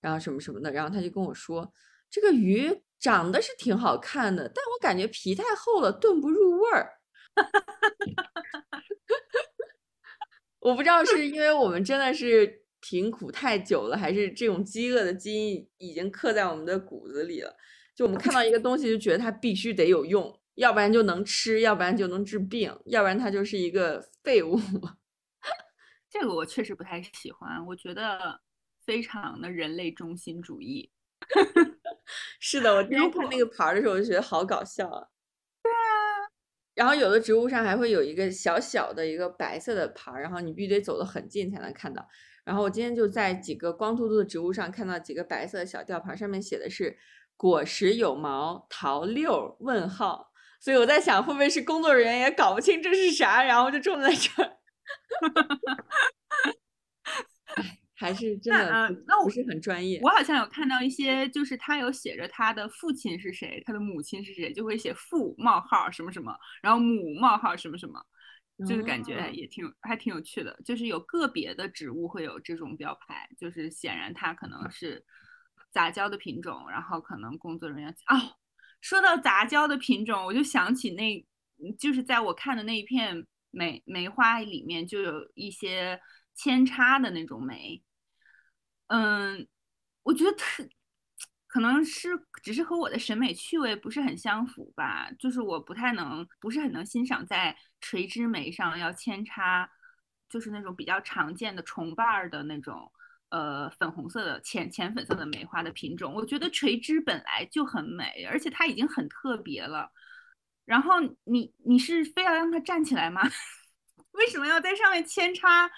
然后什么什么的，然后他就跟我说，这个鱼长得是挺好看的，但我感觉皮太厚了，炖不入味儿。(laughs) 我不知道是因为我们真的是贫苦太久了，还是这种饥饿的基因已经刻在我们的骨子里了。就我们看到一个东西，就觉得它必须得有用，要不然就能吃，要不然就能治病，要不然它就是一个废物。(laughs) 这个我确实不太喜欢，我觉得非常的人类中心主义。(laughs) 是的，我今天如果看那个牌儿的时候，我就觉得好搞笑啊。然后有的植物上还会有一个小小的一个白色的牌儿，然后你必须得走得很近才能看到。然后我今天就在几个光秃秃的植物上看到几个白色的小吊牌，上面写的是“果实有毛，桃六问号”。所以我在想，会不会是工作人员也搞不清这是啥，然后就种在这儿？(laughs) 哎，还是真那的那我不是很专业。我好像有看到一些，就是他有写着他的父亲是谁，他的母亲是谁，就会写父冒号什么什么，然后母冒号什么什么，就是感觉哦也挺还挺有趣的。就是有个别的植物会有这种标牌，就是显然它可能是杂交的品种，然后可能工作人员哦，说到杂交的品种，我就想起那，就是在我看的那一片梅梅花里面就有一些扦插的那种梅。嗯，我觉得特可能是只是和我的审美趣味不是很相符吧，就是我不太能不是很能欣赏在垂枝梅上要扦插，就是那种比较常见的重瓣儿的那种。呃，粉红色的浅浅粉色的梅花的品种，我觉得垂枝本来就很美，而且它已经很特别了。然后你你是非要让它站起来吗？(laughs) 为什么要在上面扦插？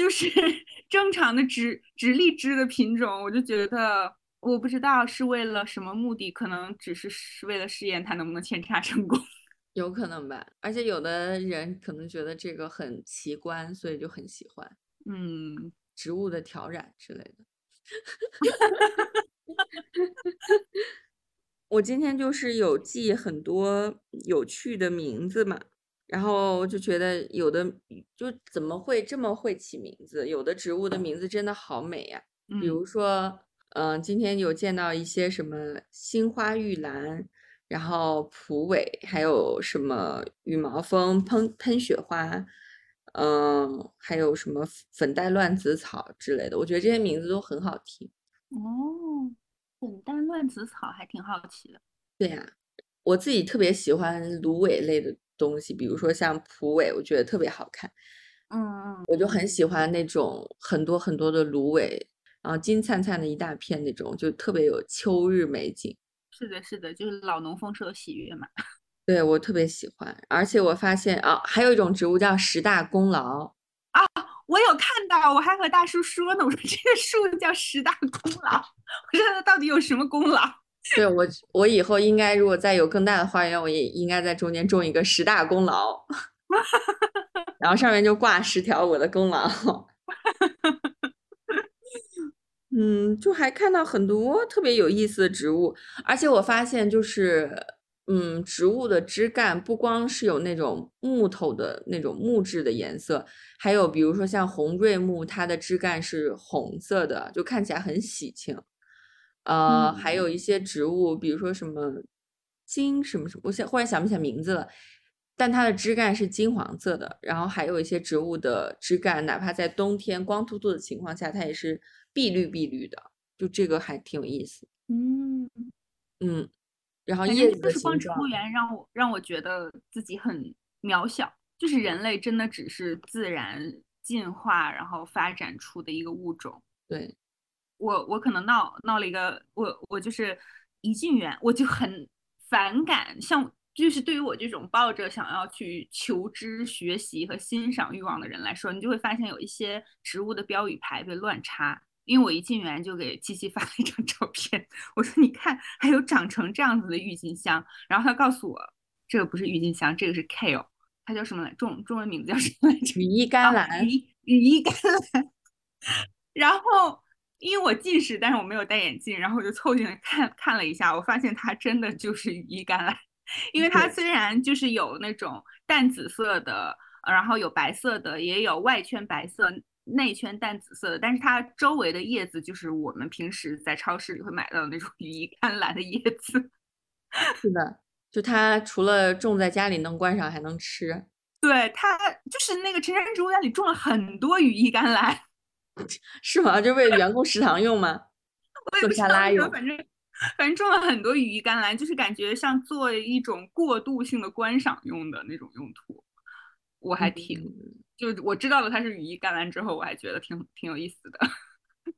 就是 (laughs) 正常的直直立枝的品种，我就觉得我不知道是为了什么目的，可能只是是为了试验它能不能扦插成功，(laughs) 有可能吧。而且有的人可能觉得这个很奇观，所以就很喜欢。嗯。植物的调染之类的，(laughs) 我今天就是有记很多有趣的名字嘛，然后就觉得有的就怎么会这么会起名字？有的植物的名字真的好美呀，比如说，嗯，今天有见到一些什么新花玉兰，然后蒲苇，还有什么羽毛风喷喷雪花。嗯，还有什么粉黛乱子草之类的，我觉得这些名字都很好听。哦，粉黛乱子草还挺好奇的。对呀，我自己特别喜欢芦苇类的东西，比如说像蒲苇，我觉得特别好看。嗯嗯，我就很喜欢那种很多很多的芦苇，然后金灿灿的一大片那种，就特别有秋日美景。是的，是的，就是老农丰收的喜悦嘛。(laughs) 对我特别喜欢，而且我发现啊，还有一种植物叫十大功劳啊，我有看到，我还和大叔说呢，我说这个树叫十大功劳，(laughs) 我说它到底有什么功劳？对我，我以后应该如果再有更大的花园，我也应该在中间种一个十大功劳，(laughs) 然后上面就挂十条我的功劳。(laughs) 嗯，就还看到很多特别有意思的植物，而且我发现就是。嗯，植物的枝干不光是有那种木头的那种木质的颜色，还有比如说像红瑞木，它的枝干是红色的，就看起来很喜庆。呃，还有一些植物，比如说什么金什么什么，我现忽然想不起来名字了，但它的枝干是金黄色的。然后还有一些植物的枝干，哪怕在冬天光秃秃的情况下，它也是碧绿碧绿的，就这个还挺有意思。嗯嗯。然后叶子的形状，植物园让我让我觉得自己很渺小，就是人类真的只是自然进化然后发展出的一个物种。对，我我可能闹闹了一个，我我就是一进园我就很反感，像就是对于我这种抱着想要去求知、学习和欣赏欲望的人来说，你就会发现有一些植物的标语牌被乱插。因为我一进园就给七七发了一张照片，我说你看，还有长成这样子的郁金香。然后他告诉我，这个不是郁金香，这个是 kale，它叫什么来？中中文名字叫什么来着？羽衣甘蓝。羽羽衣甘蓝。(laughs) 然后因为我近视，但是我没有戴眼镜，然后我就凑近来看看了一下，我发现它真的就是羽衣甘蓝。(laughs) 因为它虽然就是有那种淡紫色的，然后有白色的，也有外圈白色。内圈淡紫色的，但是它周围的叶子就是我们平时在超市里会买到的那种羽衣甘蓝的叶子。(laughs) 是的，就它除了种在家里能观赏，还能吃。对，它就是那个陈山植物园里种了很多羽衣甘蓝，(laughs) 是吗？就为员工食堂用吗？做沙拉用。反正反正种了很多羽衣甘蓝，就是感觉像做一种过渡性的观赏用的那种用途。我还挺。就我知道了它是羽衣甘蓝之后，我还觉得挺挺有意思的。(laughs)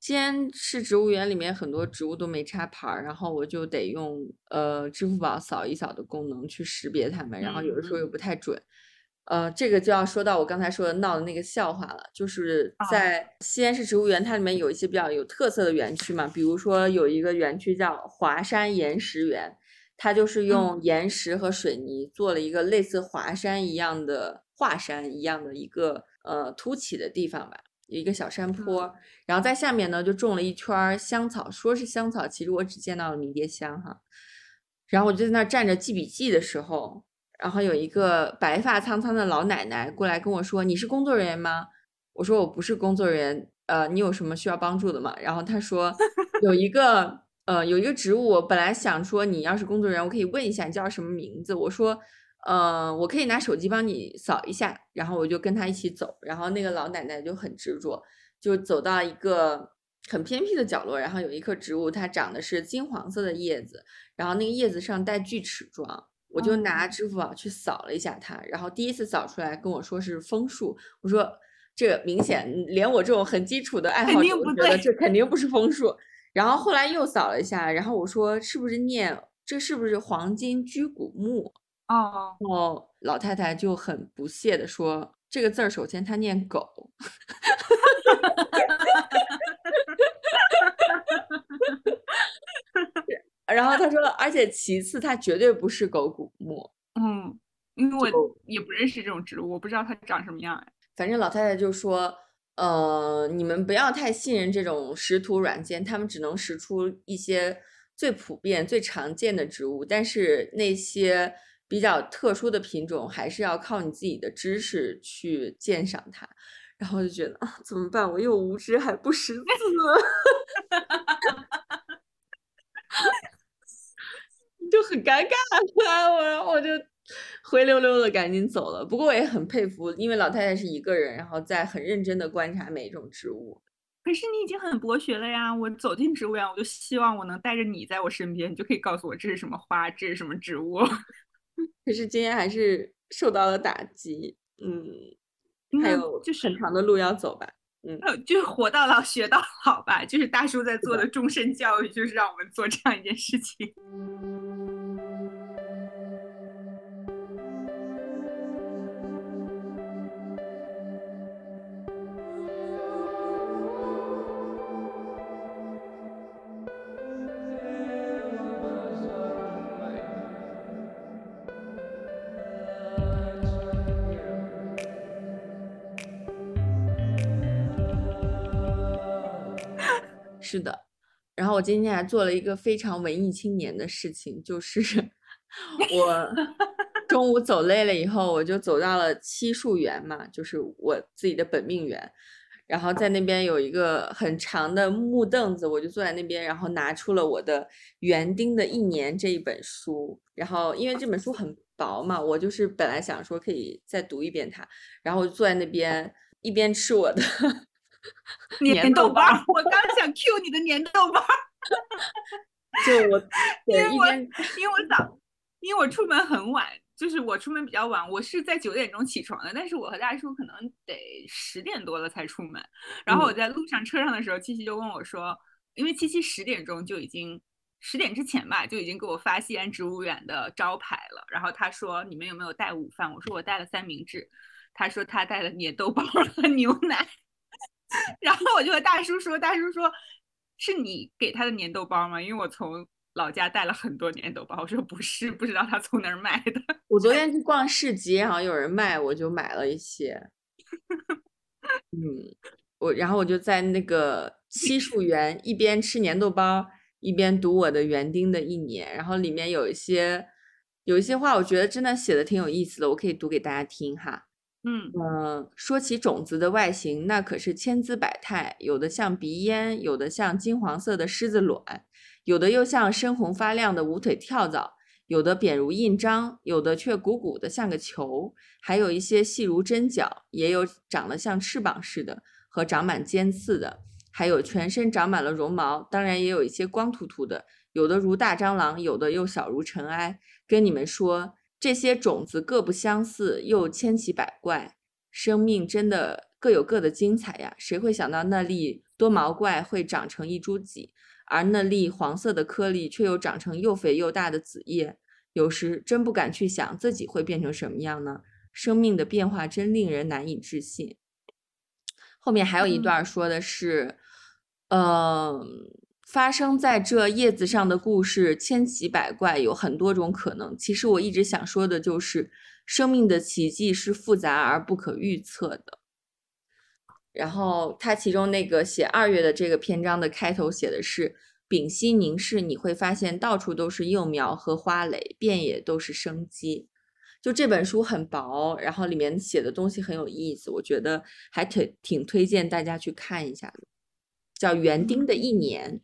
西安市植物园里面很多植物都没插牌儿，然后我就得用呃支付宝扫一扫的功能去识别它们，然后有的时候又不太准。呃，这个就要说到我刚才说的闹的那个笑话了，就是在西安市植物园，它里面有一些比较有特色的园区嘛，比如说有一个园区叫华山岩石园，它就是用岩石和水泥做了一个类似华山一样的。华山一样的一个呃凸起的地方吧，一个小山坡，然后在下面呢就种了一圈香草，说是香草，其实我只见到了迷迭香哈。然后我就在那儿站着记笔记的时候，然后有一个白发苍苍的老奶奶过来跟我说：“你是工作人员吗？”我说：“我不是工作人员，呃，你有什么需要帮助的吗？”然后她说：(laughs) “有一个呃有一个植物，我本来想说你要是工作人员，我可以问一下你叫什么名字。”我说。呃，我可以拿手机帮你扫一下，然后我就跟他一起走，然后那个老奶奶就很执着，就走到一个很偏僻的角落，然后有一棵植物，它长的是金黄色的叶子，然后那个叶子上带锯齿状，我就拿支付宝去扫了一下它，然后第一次扫出来跟我说是枫树，我说这明显连我这种很基础的爱好者都觉得这。肯定不是枫树，然后后来又扫了一下，然后我说是不是念这是不是黄金居古木？哦，然后老太太就很不屑的说：“这个字儿，首先它念狗，(laughs) 然后他说，而且其次，它绝对不是狗骨木。嗯，因为我也不认识这种植物，我不知道它长什么样。反正老太太就说：“呃，你们不要太信任这种识图软件，他们只能识出一些最普遍、最常见的植物，但是那些。”比较特殊的品种，还是要靠你自己的知识去鉴赏它。然后就觉得啊，怎么办？我又无知还不识字，(laughs) 就很尴尬。我然后我就灰溜溜的赶紧走了。不过我也很佩服，因为老太太是一个人，然后在很认真的观察每一种植物。可是你已经很博学了呀！我走进植物园，我就希望我能带着你在我身边，你就可以告诉我这是什么花，这是什么植物。(laughs) 可是今天还是受到了打击，嗯，还有就是很长的路要走吧，嗯，就是活到老学到老吧，就是大叔在做的终身教育，就是让我们做这样一件事情。是的，然后我今天还做了一个非常文艺青年的事情，就是 (laughs) 我中午走累了以后，我就走到了七树园嘛，就是我自己的本命园，然后在那边有一个很长的木凳子，我就坐在那边，然后拿出了我的《园丁的一年》这一本书，然后因为这本书很薄嘛，我就是本来想说可以再读一遍它，然后我就坐在那边一边吃我的。(laughs) 粘豆包，(laughs) 我刚想 Q 你的粘豆包，(laughs) 就我，因为我因为我早，因为我出门很晚，就是我出门比较晚，我是在九点钟起床的，但是我和大叔可能得十点多了才出门。然后我在路上车上的时候，七七就问我说，因为七七十点钟就已经十点之前吧，就已经给我发西安植物园的招牌了。然后他说你们有没有带午饭？我说我带了三明治。他说他带了粘豆包和牛奶。(laughs) 然后我就和大叔说：“大叔说，是你给他的粘豆包吗？因为我从老家带了很多粘豆包。”我说：“不是，不知道他从哪儿买的。(laughs) ”我昨天去逛市集，然后有人卖，我就买了一些。嗯，我然后我就在那个七树园一边吃粘豆包，一边读我的园丁的一年。然后里面有一些有一些话，我觉得真的写的挺有意思的，我可以读给大家听哈。嗯说起种子的外形，那可是千姿百态，有的像鼻烟，有的像金黄色的狮子卵，有的又像深红发亮的无腿跳蚤，有的扁如印章，有的却鼓鼓的像个球，还有一些细如针脚，也有长得像翅膀似的和长满尖刺的，还有全身长满了绒毛，当然也有一些光秃秃的，有的如大蟑螂，有的又小如尘埃。跟你们说。这些种子各不相似，又千奇百怪，生命真的各有各的精彩呀！谁会想到那粒多毛怪会长成一株棘，而那粒黄色的颗粒却又长成又肥又大的子叶？有时真不敢去想自己会变成什么样呢？生命的变化真令人难以置信。后面还有一段说的是，嗯。发生在这叶子上的故事千奇百怪，有很多种可能。其实我一直想说的就是，生命的奇迹是复杂而不可预测的。然后他其中那个写二月的这个篇章的开头写的是：屏息凝视，你会发现到处都是幼苗和花蕾，遍野都是生机。就这本书很薄，然后里面写的东西很有意思，我觉得还挺挺推荐大家去看一下的，叫《园丁的一年》。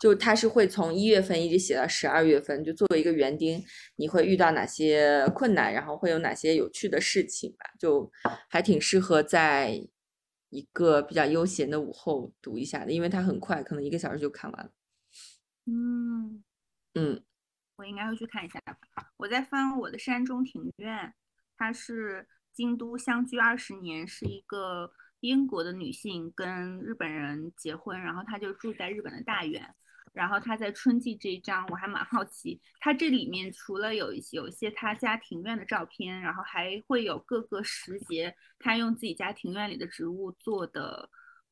就它是会从一月份一直写到十二月份，就作为一个园丁，你会遇到哪些困难，然后会有哪些有趣的事情吧，就还挺适合在一个比较悠闲的午后读一下的，因为它很快，可能一个小时就看完了。嗯嗯，我应该会去看一下。我在翻我的山中庭院，它是京都相居二十年，是一个英国的女性跟日本人结婚，然后她就住在日本的大原。然后他在春季这一章，我还蛮好奇，他这里面除了有一些有一些他家庭院的照片，然后还会有各个时节他用自己家庭院里的植物做的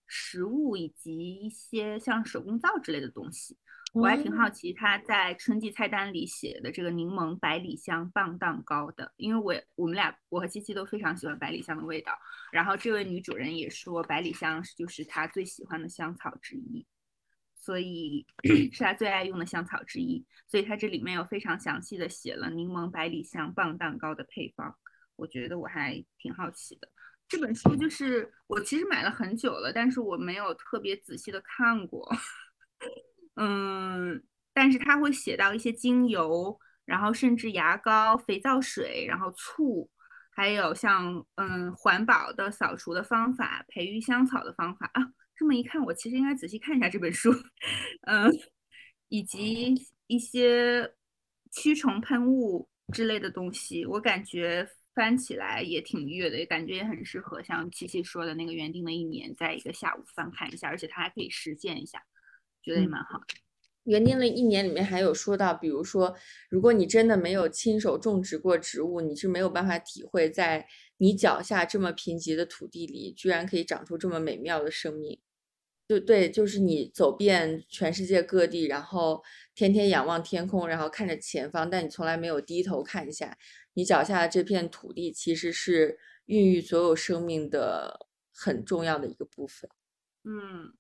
食物，以及一些像手工皂之类的东西。我还挺好奇他在春季菜单里写的这个柠檬百里香棒蛋糕的，因为我我们俩我和七七都非常喜欢百里香的味道，然后这位女主人也说百里香就是她最喜欢的香草之一。所以 (clears throat) 是他最爱用的香草之一，所以它这里面有非常详细的写了柠檬百里香棒蛋糕的配方，我觉得我还挺好奇的。这本书就是我其实买了很久了，但是我没有特别仔细的看过。(laughs) 嗯，但是他会写到一些精油，然后甚至牙膏、肥皂水，然后醋，还有像嗯环保的扫除的方法、培育香草的方法啊。这么一看，我其实应该仔细看一下这本书，嗯，(laughs) 以及一些驱虫喷雾之类的东西，我感觉翻起来也挺愉悦的，也感觉也很适合像琪琪说的那个原定的一年，在一个下午翻看一下，而且它还可以实践一下，觉得也蛮好的。园丁的一年里面还有说到，比如说，如果你真的没有亲手种植过植物，你是没有办法体会在你脚下这么贫瘠的土地里，居然可以长出这么美妙的生命。就对，就是你走遍全世界各地，然后天天仰望天空，然后看着前方，但你从来没有低头看一下你脚下的这片土地，其实是孕育所有生命的很重要的一个部分。嗯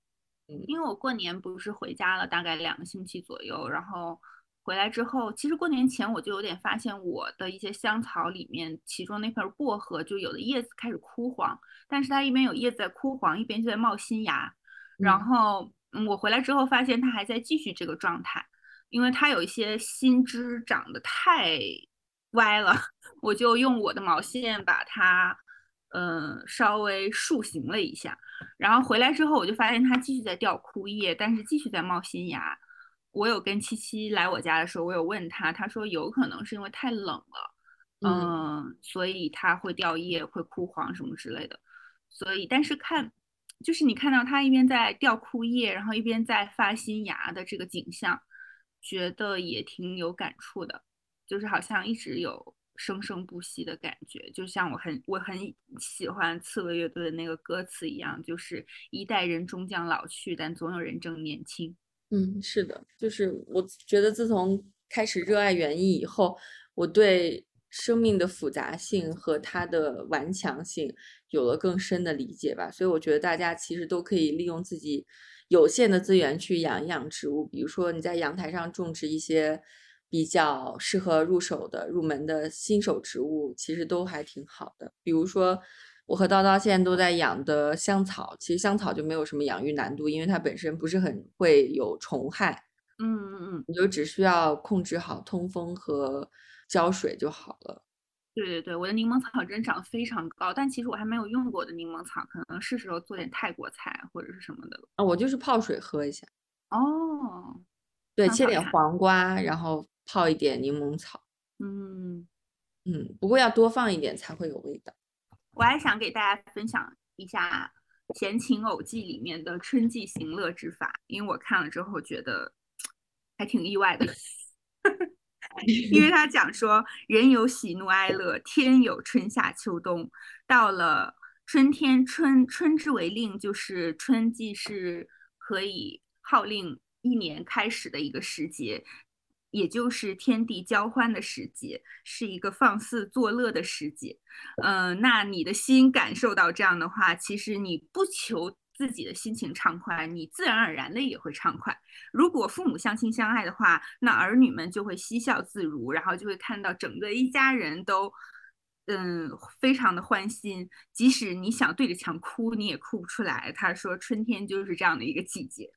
嗯，因为我过年不是回家了，大概两个星期左右，然后回来之后，其实过年前我就有点发现我的一些香草里面，其中那片薄荷就有的叶子开始枯黄，但是它一边有叶子在枯黄，一边就在冒新芽。然后我回来之后发现它还在继续这个状态，因为它有一些新枝长得太歪了，我就用我的毛线把它，呃，稍微塑形了一下。然后回来之后我就发现它继续在掉枯叶，但是继续在冒新芽。我有跟七七来我家的时候，我有问他，他说有可能是因为太冷了，嗯，所以它会掉叶、会枯黄什么之类的。所以，但是看。就是你看到它一边在掉枯叶，然后一边在发新芽的这个景象，觉得也挺有感触的。就是好像一直有生生不息的感觉，就像我很我很喜欢刺猬乐队的那个歌词一样，就是一代人终将老去，但总有人正年轻。嗯，是的，就是我觉得自从开始热爱园艺以后，我对。生命的复杂性和它的顽强性有了更深的理解吧，所以我觉得大家其实都可以利用自己有限的资源去养一养植物，比如说你在阳台上种植一些比较适合入手的入门的新手植物，其实都还挺好的。比如说我和叨叨现在都在养的香草，其实香草就没有什么养育难度，因为它本身不是很会有虫害，嗯嗯嗯，你就只需要控制好通风和。浇水就好了。对对对，我的柠檬草真长得非常高，但其实我还没有用过的柠檬草，可能是时候做点泰国菜或者是什么的了。啊，我就是泡水喝一下。哦，对，切点黄瓜，然后泡一点柠檬草。嗯嗯，不过要多放一点才会有味道。我还想给大家分享一下《闲情偶记》里面的春季行乐之法，因为我看了之后觉得 (tsk) 还挺意外的。(laughs) 因为他讲说，人有喜怒哀乐，天有春夏秋冬。到了春天，春春之为令，就是春季是可以号令一年开始的一个时节，也就是天地交欢的时节，是一个放肆作乐的时节。嗯，那你的心感受到这样的话，其实你不求。自己的心情畅快，你自然而然的也会畅快。如果父母相亲相爱的话，那儿女们就会嬉笑自如，然后就会看到整个一家人都，嗯，非常的欢心。即使你想对着墙哭，你也哭不出来。他说，春天就是这样的一个季节。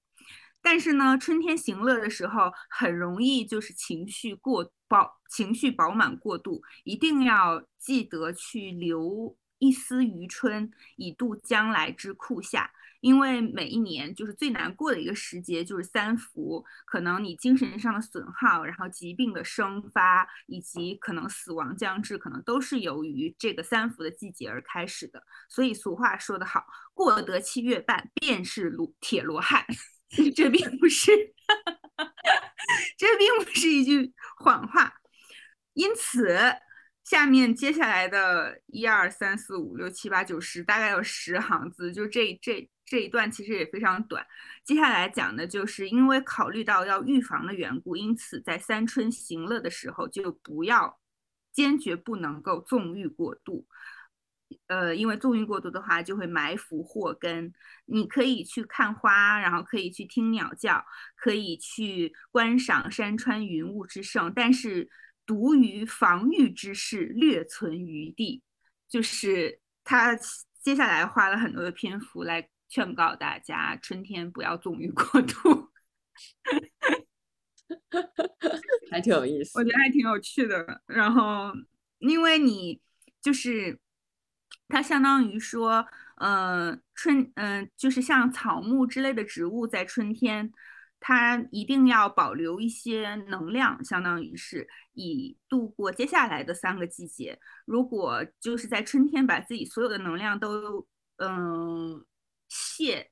但是呢，春天行乐的时候，很容易就是情绪过饱，情绪饱满过度，一定要记得去留一丝余春，以度将来之酷夏。因为每一年就是最难过的一个时节，就是三伏，可能你精神上的损耗，然后疾病的生发，以及可能死亡将至，可能都是由于这个三伏的季节而开始的。所以俗话说得好，过得七月半，便是罗铁罗汉。(laughs) 这并不是，(laughs) 这并不是一句谎话。因此，下面接下来的一二三四五六七八九十，大概有十行字，就这这这一段其实也非常短。接下来讲的就是因为考虑到要预防的缘故，因此在三春行乐的时候，就不要坚决不能够纵欲过度。呃，因为纵欲过度的话，就会埋伏祸根。你可以去看花，然后可以去听鸟叫，可以去观赏山川云雾之盛，但是独于防御之事略存余地。就是他接下来花了很多的篇幅来劝告大家，春天不要纵欲过度。(laughs) 还挺有意思，我觉得还挺有趣的。然后，因为你就是。它相当于说，呃，春，嗯，就是像草木之类的植物，在春天，它一定要保留一些能量，相当于是以度过接下来的三个季节。如果就是在春天把自己所有的能量都，嗯，泄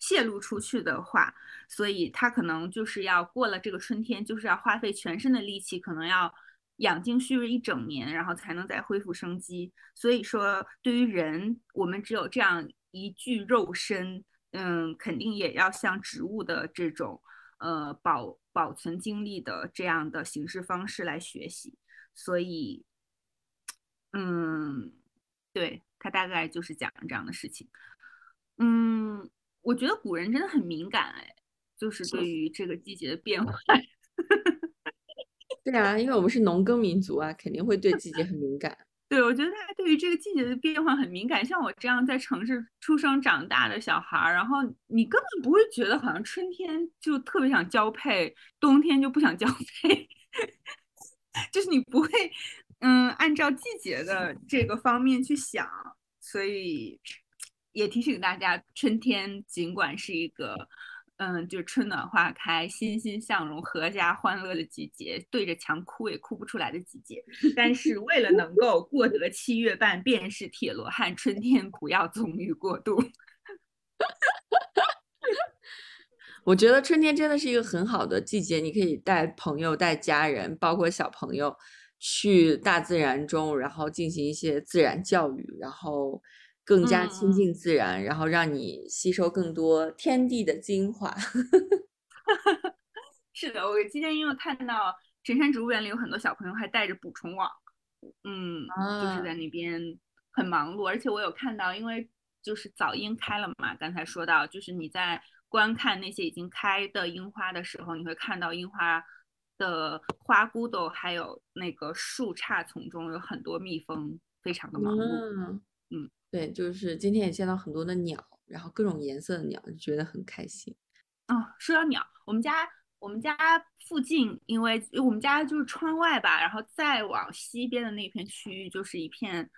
泄露出去的话，所以它可能就是要过了这个春天，就是要花费全身的力气，可能要。养精蓄锐一整年，然后才能再恢复生机。所以说，对于人，我们只有这样一具肉身，嗯，肯定也要像植物的这种，呃，保保存精力的这样的形式方式来学习。所以，嗯，对他大概就是讲这样的事情。嗯，我觉得古人真的很敏感，哎，就是对于这个季节的变化。(laughs) 对啊，因为我们是农耕民族啊，肯定会对季节很敏感。对，我觉得他对于这个季节的变化很敏感。像我这样在城市出生长大的小孩儿，然后你根本不会觉得好像春天就特别想交配，冬天就不想交配，(laughs) 就是你不会嗯按照季节的这个方面去想。所以也提醒大家，春天尽管是一个。嗯，就是春暖花开、欣欣向荣、阖家欢乐的季节，对着墙哭也哭不出来的季节。但是为了能够过得七月半，便是铁罗汉，春天不要纵欲过度。(laughs) 我觉得春天真的是一个很好的季节，你可以带朋友、带家人，包括小朋友，去大自然中，然后进行一些自然教育，然后。更加亲近自然，然后让你吸收更多天地的精华。(laughs) 是的，我今天因为看到神山植物园里有很多小朋友还带着捕虫网，嗯，就是在那边很忙碌。而且我有看到，因为就是早樱开了嘛，刚才说到，就是你在观看那些已经开的樱花的时候，你会看到樱花的花骨朵，还有那个树杈丛中有很多蜜蜂，非常的忙碌。嗯。对，就是今天也见到很多的鸟，然后各种颜色的鸟，就觉得很开心。哦，说到鸟，我们家我们家附近，因为我们家就是窗外吧，然后再往西边的那片区域就是一片。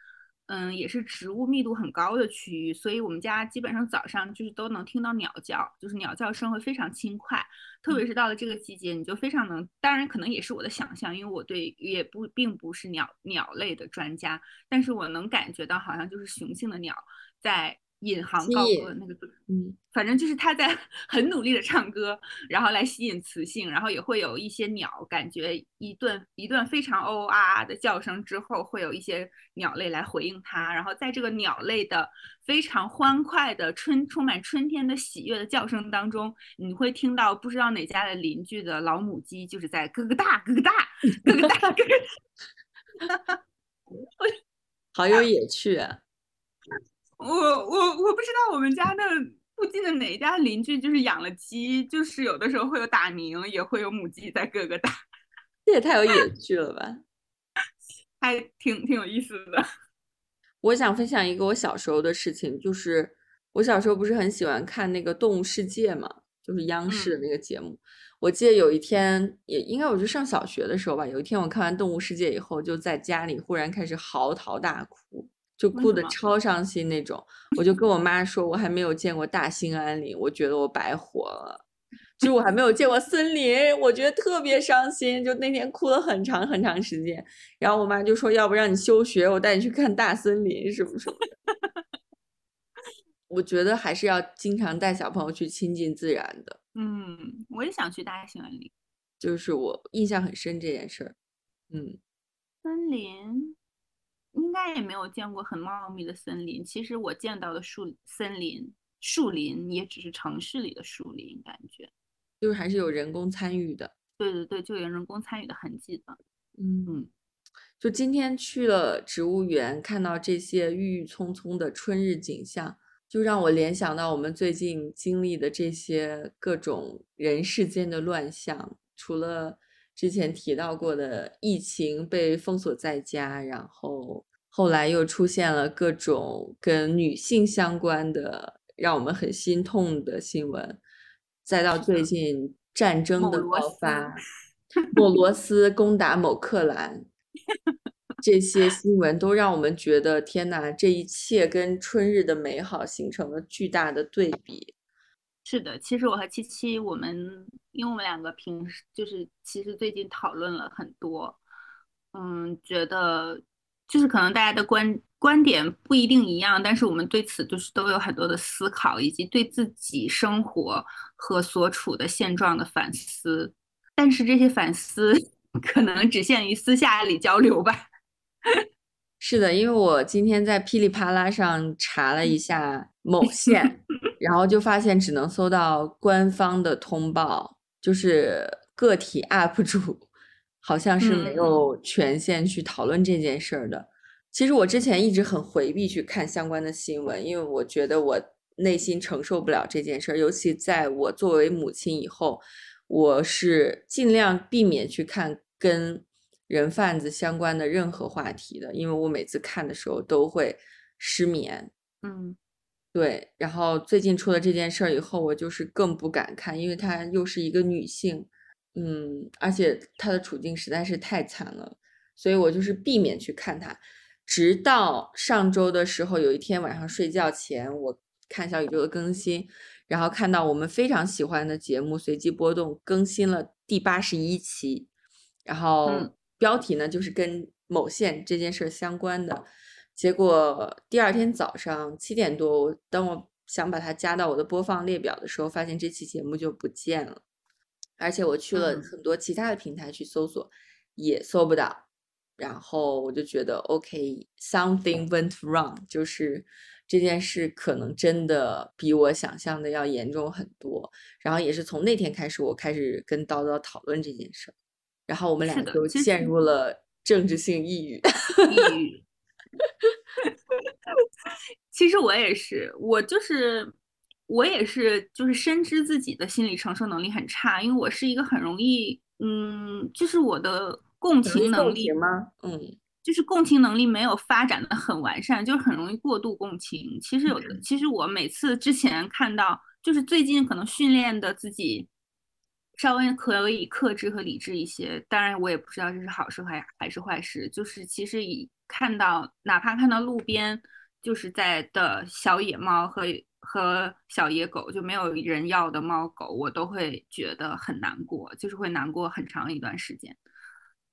嗯，也是植物密度很高的区域，所以我们家基本上早上就是都能听到鸟叫，就是鸟叫声会非常轻快，特别是到了这个季节，你就非常能。当然，可能也是我的想象，因为我对也不并不是鸟鸟类的专家，但是我能感觉到好像就是雄性的鸟在。引吭高歌那个，嗯，反正就是他在 (laughs) 很努力的唱歌，然后来吸引雌性，然后也会有一些鸟，感觉一段一段非常哦啊啊的叫声之后，会有一些鸟类来回应它，然后在这个鸟类的非常欢快的春充满春天的喜悦的叫声当中，你会听到不知道哪家的邻居的老母鸡就是在咯咯哒咯咯哒咯咯哒咯咯，哈哈，好有野趣啊。我我我不知道我们家的附近的哪一家邻居就是养了鸡，就是有的时候会有打鸣，也会有母鸡在咯咯打，(laughs) 这也太有野趣了吧，(laughs) 还挺挺有意思的。(laughs) 我想分享一个我小时候的事情，就是我小时候不是很喜欢看那个《动物世界》嘛，就是央视的嗯那个节目。我记得有一天，也应该我是上小学的时候吧，有一天我看完《动物世界》以后，就在家里忽然开始嚎啕大哭，就哭得超伤心那种。我就跟我妈说，我还没有见过大兴安岭，我觉得我白活了。就我还没有见过森林，我觉得特别伤心，就那天哭了很长很长时间。然后我妈就说，要不让你休学，我带你去看大森林什么什么的。我觉得还是要经常带小朋友去亲近自然的，嗯，我也想去大兴安岭就是我印象很深这件事儿。嗯，森林，应该也没有见过很茂密的森林。其实我见到的树森林、树林也只是城市里的树林，感觉。就是还是有人工参与的。对对对，就有人工参与的痕迹的。嗯，就今天去了植物园，看到这些郁郁葱葱的春日景象，就让我联想到我们最近经历的这些各种人世间的乱象。除了之前提到过的疫情被封锁在家，然后后来又出现了各种跟女性相关的让我们很心痛的新闻，再到最近战争的爆发，莫罗斯攻打某克兰，(laughs) 这些新闻都让我们觉得天呐，这一切跟春日的美好形成了巨大的对比。是的，其实我和七七，我们因为我们两个平时就是其实最近讨论了很多，嗯，觉得就是可能大家的观观点不一定一样，但是我们对此就是都有很多的思考，以及对自己生活和所处的现状的反思。但是这些反思 (laughs) 可能只限于私下里交流吧。(laughs) 是的，因为我今天在噼里啪啦上查了一下某县，(laughs) 然后就发现只能搜到官方的通报，就是个体 UP 主好像是没嗯有权限去讨论这件事儿的。其实我之前一直很回避去看相关的新闻，因为我觉得我内心承受不了这件事儿，尤其在我作为母亲以后，我是尽量避免去看跟人贩子相关的任何话题的，因为我每次看的时候都会失眠。嗯对，然后最近出了这件事儿以后，我就是更不敢看，因为她又是一个女性，嗯，而且他的处境实在是太惨了，所以我就是避免去看他。直到上周的时候，有一天晚上睡觉前，我看小宇宙的更新，然后看到我们非常喜欢的节目《随机波动》更新了第八十一期，然后嗯标题呢就是跟某县这件事儿相关的。结果第二天早上七点多，我当我想把它加到我的播放列表的时候，发现这期节目就不见了，而且我去了嗯很多其他的平台去搜索，也搜不到。然后我就觉得，OK，something、went wrong，就是这件事可能真的比我想象的要严重很多。然后也是从那天开始，我开始跟叨叨讨论这件事儿，然后我们是俩就的其实陷入了政治性抑郁。抑郁。(laughs) (laughs) 其实我也是，我就是我也是，就是深知自己的心理承受能力很差，因为我是一个很容易，嗯，就是我的共情能力吗？嗯，就是共情能力没有发展的很完善，就是很容易过度共情。其实有的，其实我每次之前看到，就是最近可能训练的自己稍微可以克制和理智一些。当然，我也不知道这是好事还还是坏事。就是其实以看到，哪怕看到路边就是在的小野猫和和小野狗，就没有人要的猫狗，我都会觉得很难过，就是会难过很长一段时间。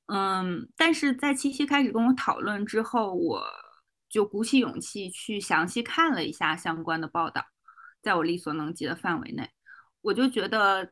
嗯，但是在七夕开始跟我讨论之后，我就鼓起勇气去详细看了一下相关的报道，在我力所能及的范围内，我就觉得，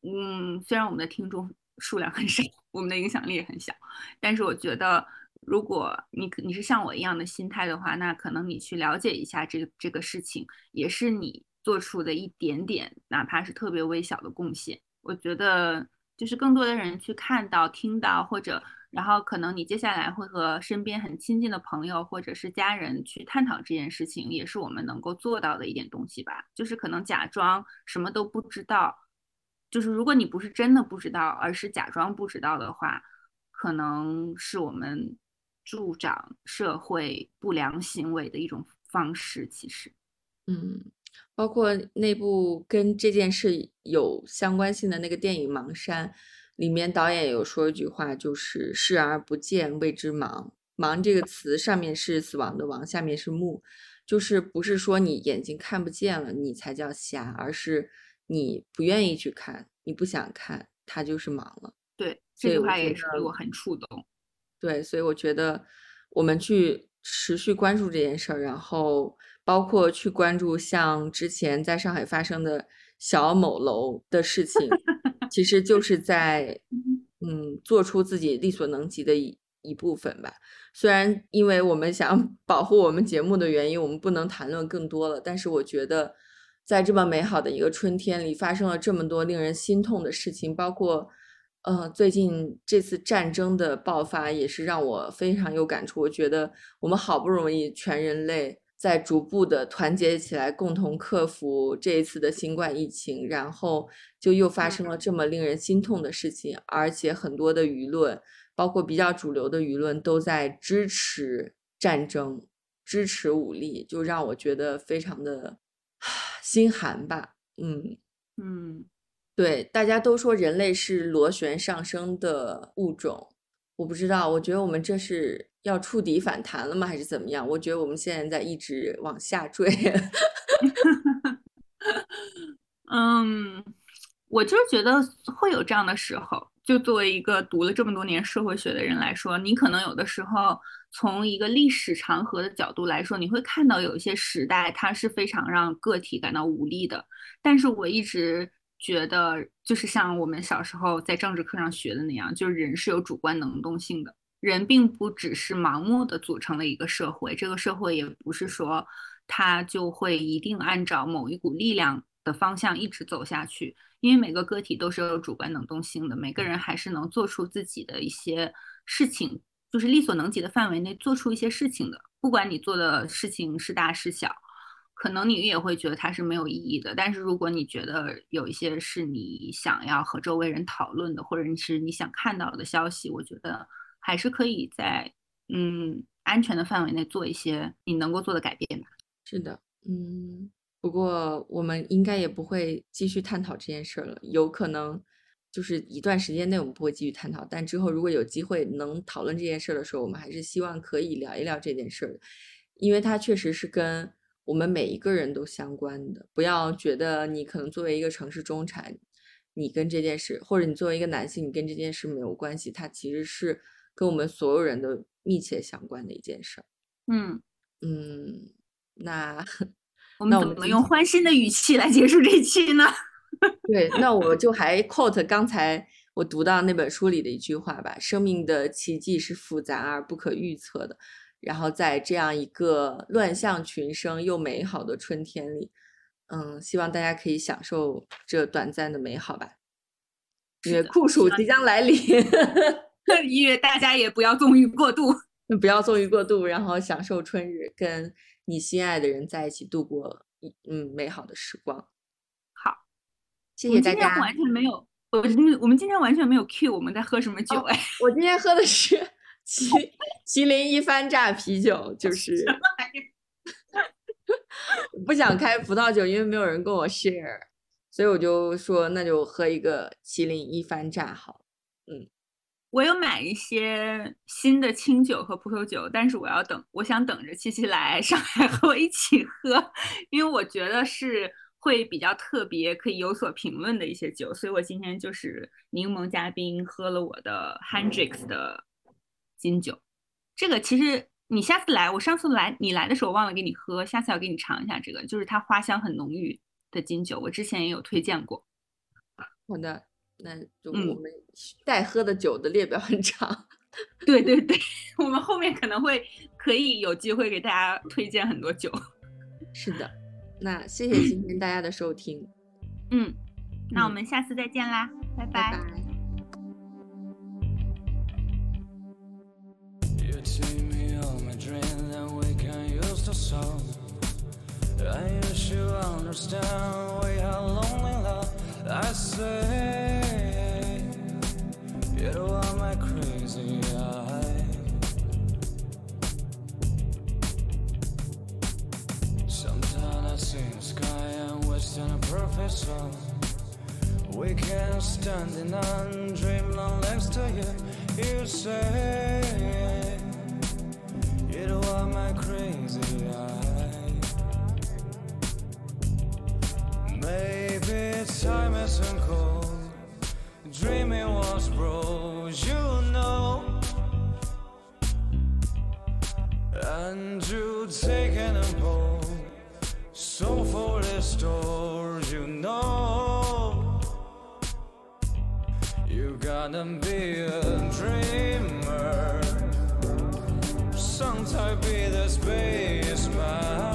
嗯，虽然我们的听众数量很少，我们的影响力也很小，但是我觉得，如果你你是像我一样的心态的话，那可能你去了解一下这个这个事情，也是你做出的一点点，哪怕是特别微小的贡献。我觉得。就是更多的人去看到、听到，或者然后可能你接下来会和身边很亲近的朋友或者是家人去探讨这件事情，也是我们能够做到的一点东西吧。就是可能假装什么都不知道，就是如果你不是真的不知道，而是假装不知道的话，可能是我们助长社会不良行为的一种方式。其实，嗯，包括那部跟这件事有相关性的那个电影《盲山》，里面导演有说一句话，就是“视而不见，谓之盲”。盲这个词上面是死亡的亡，下面是目，就是不是说你眼睛看不见了，你才叫瞎，而是你不愿意去看，你不想看，它就是盲了。对，这句话也是我很触动。对，所以我觉得我们去持续关注这件事儿，然后包括去关注像之前在上海发生的小某楼的事情，其实就是在嗯做出自己力所能及的一一部分吧。虽然因为我们想 (laughs) 保护我们节目的原因，我们不能谈论更多了，但是我觉得在这么美好的一个春天里，发生了这么多令人心痛的事情，包括呃最近这次战争的爆发，也是让我非常有感触。我觉得我们好不容易全人类在逐步的团结起来，共同克服这一次的新冠疫情，然后就又发生了这么令人心痛的事情，而且很多的舆论。包括比较主流的舆论都在支持战争、支持武力，就让我觉得非常的 (sighs) 心寒吧。嗯嗯，对，大家都说人类是螺旋上升的物种，我不知道，我觉得我们这是要触底反弹了吗，还是怎么样？我觉得我们现在在一直往下坠。(laughs) 嗯，我就是觉得会有这样的时候。就作为一个读了这么多年社会学的人来说，你可能有的时候从一个历史长河的角度来说，你会看到有一些时代它是非常让个体感到无力的。但是我一直觉得，就是像我们小时候在政治课上学的那样，就是人是有主观能动性的，人并不只是盲目的组成了一个社会，这个社会也不是说它就会一定按照某一股力量的方向一直走下去。因为每个个体都是有主观能动性的，每个人还是能做出自己的一些事情，就是力所能及的范围内做出一些事情的。不管你做的事情是大是小，可能你也会觉得它是没有意义的。但是如果你觉得有一些是你想要和周围人讨论的，或者是你想看到的消息，我觉得还是可以在嗯安全的范围内做一些你能够做的改变吧。是的，嗯。不过，我们应该也不会继续探讨这件事了。有可能就是一段时间内我们不会继续探讨，但之后如果有机会能讨论这件事的时候，我们还是希望可以聊一聊这件事的，因为它确实是跟我们每一个人都相关的。不要觉得你可能作为一个城市中产，你跟这件事，或者你作为一个男性，你跟这件事没有关系，它其实是跟我们所有人都密切相关的一件事。嗯嗯，那。(laughs) 我们怎么用欢欣的语气来结束这一期呢？(laughs) 对，那我就还 quote 刚才我读到那本书里的一句话吧：生命的奇迹是复杂而不可预测的。然后在这样一个乱象群生又美好的春天里，嗯，希望大家可以享受这短暂的美好吧。因为酷暑即将来临，(laughs) 因为大家也不要纵欲过度，(laughs) 不要纵欲过度，然后享受春日跟。你心爱的人在一起度过一嗯美好的时光，好，谢谢大家。完全没有，我们我们今天完全没有 cue 我们在喝什么酒哎，我今天喝的是麒麒麟一番榨啤酒，就是什么玩意？不想开葡萄酒，因为没有人跟我 share，所以我就说那就喝一个麒麟一番榨好，嗯。我有买一些新的清酒和葡萄酒，但是我要等，我想等着七七来 (laughs) 上海和我一起喝，因为我觉得是会比较特别，可以有所评论的一些酒，所以我今天就是柠檬嘉宾喝了我的 Hendrix 的金酒。这个其实你下次来，我上次来你来的时候忘了给你喝，下次要给你尝一下这个，就是它花香很浓郁的金酒，我之前也有推荐过。好的。那就我们待喝的酒的列表很长，对对对，(laughs) 我们后面可能会可以有机会给大家推荐很多酒。(laughs) 是的，那谢谢今天大家的收听，嗯，那我们下次再见啦，拜拜。song. I wish you understand We are lonely love I say. You are my crazy eye. Sometimes I see the sky And wish on a perfect song We can stand in and dream long next to you You say my crazy eye. Maybe time isn't cold. Dreaming was broke, you know. And you take an impulse. So for the store, you know. You gotta be a dreamer songs i be the spaceman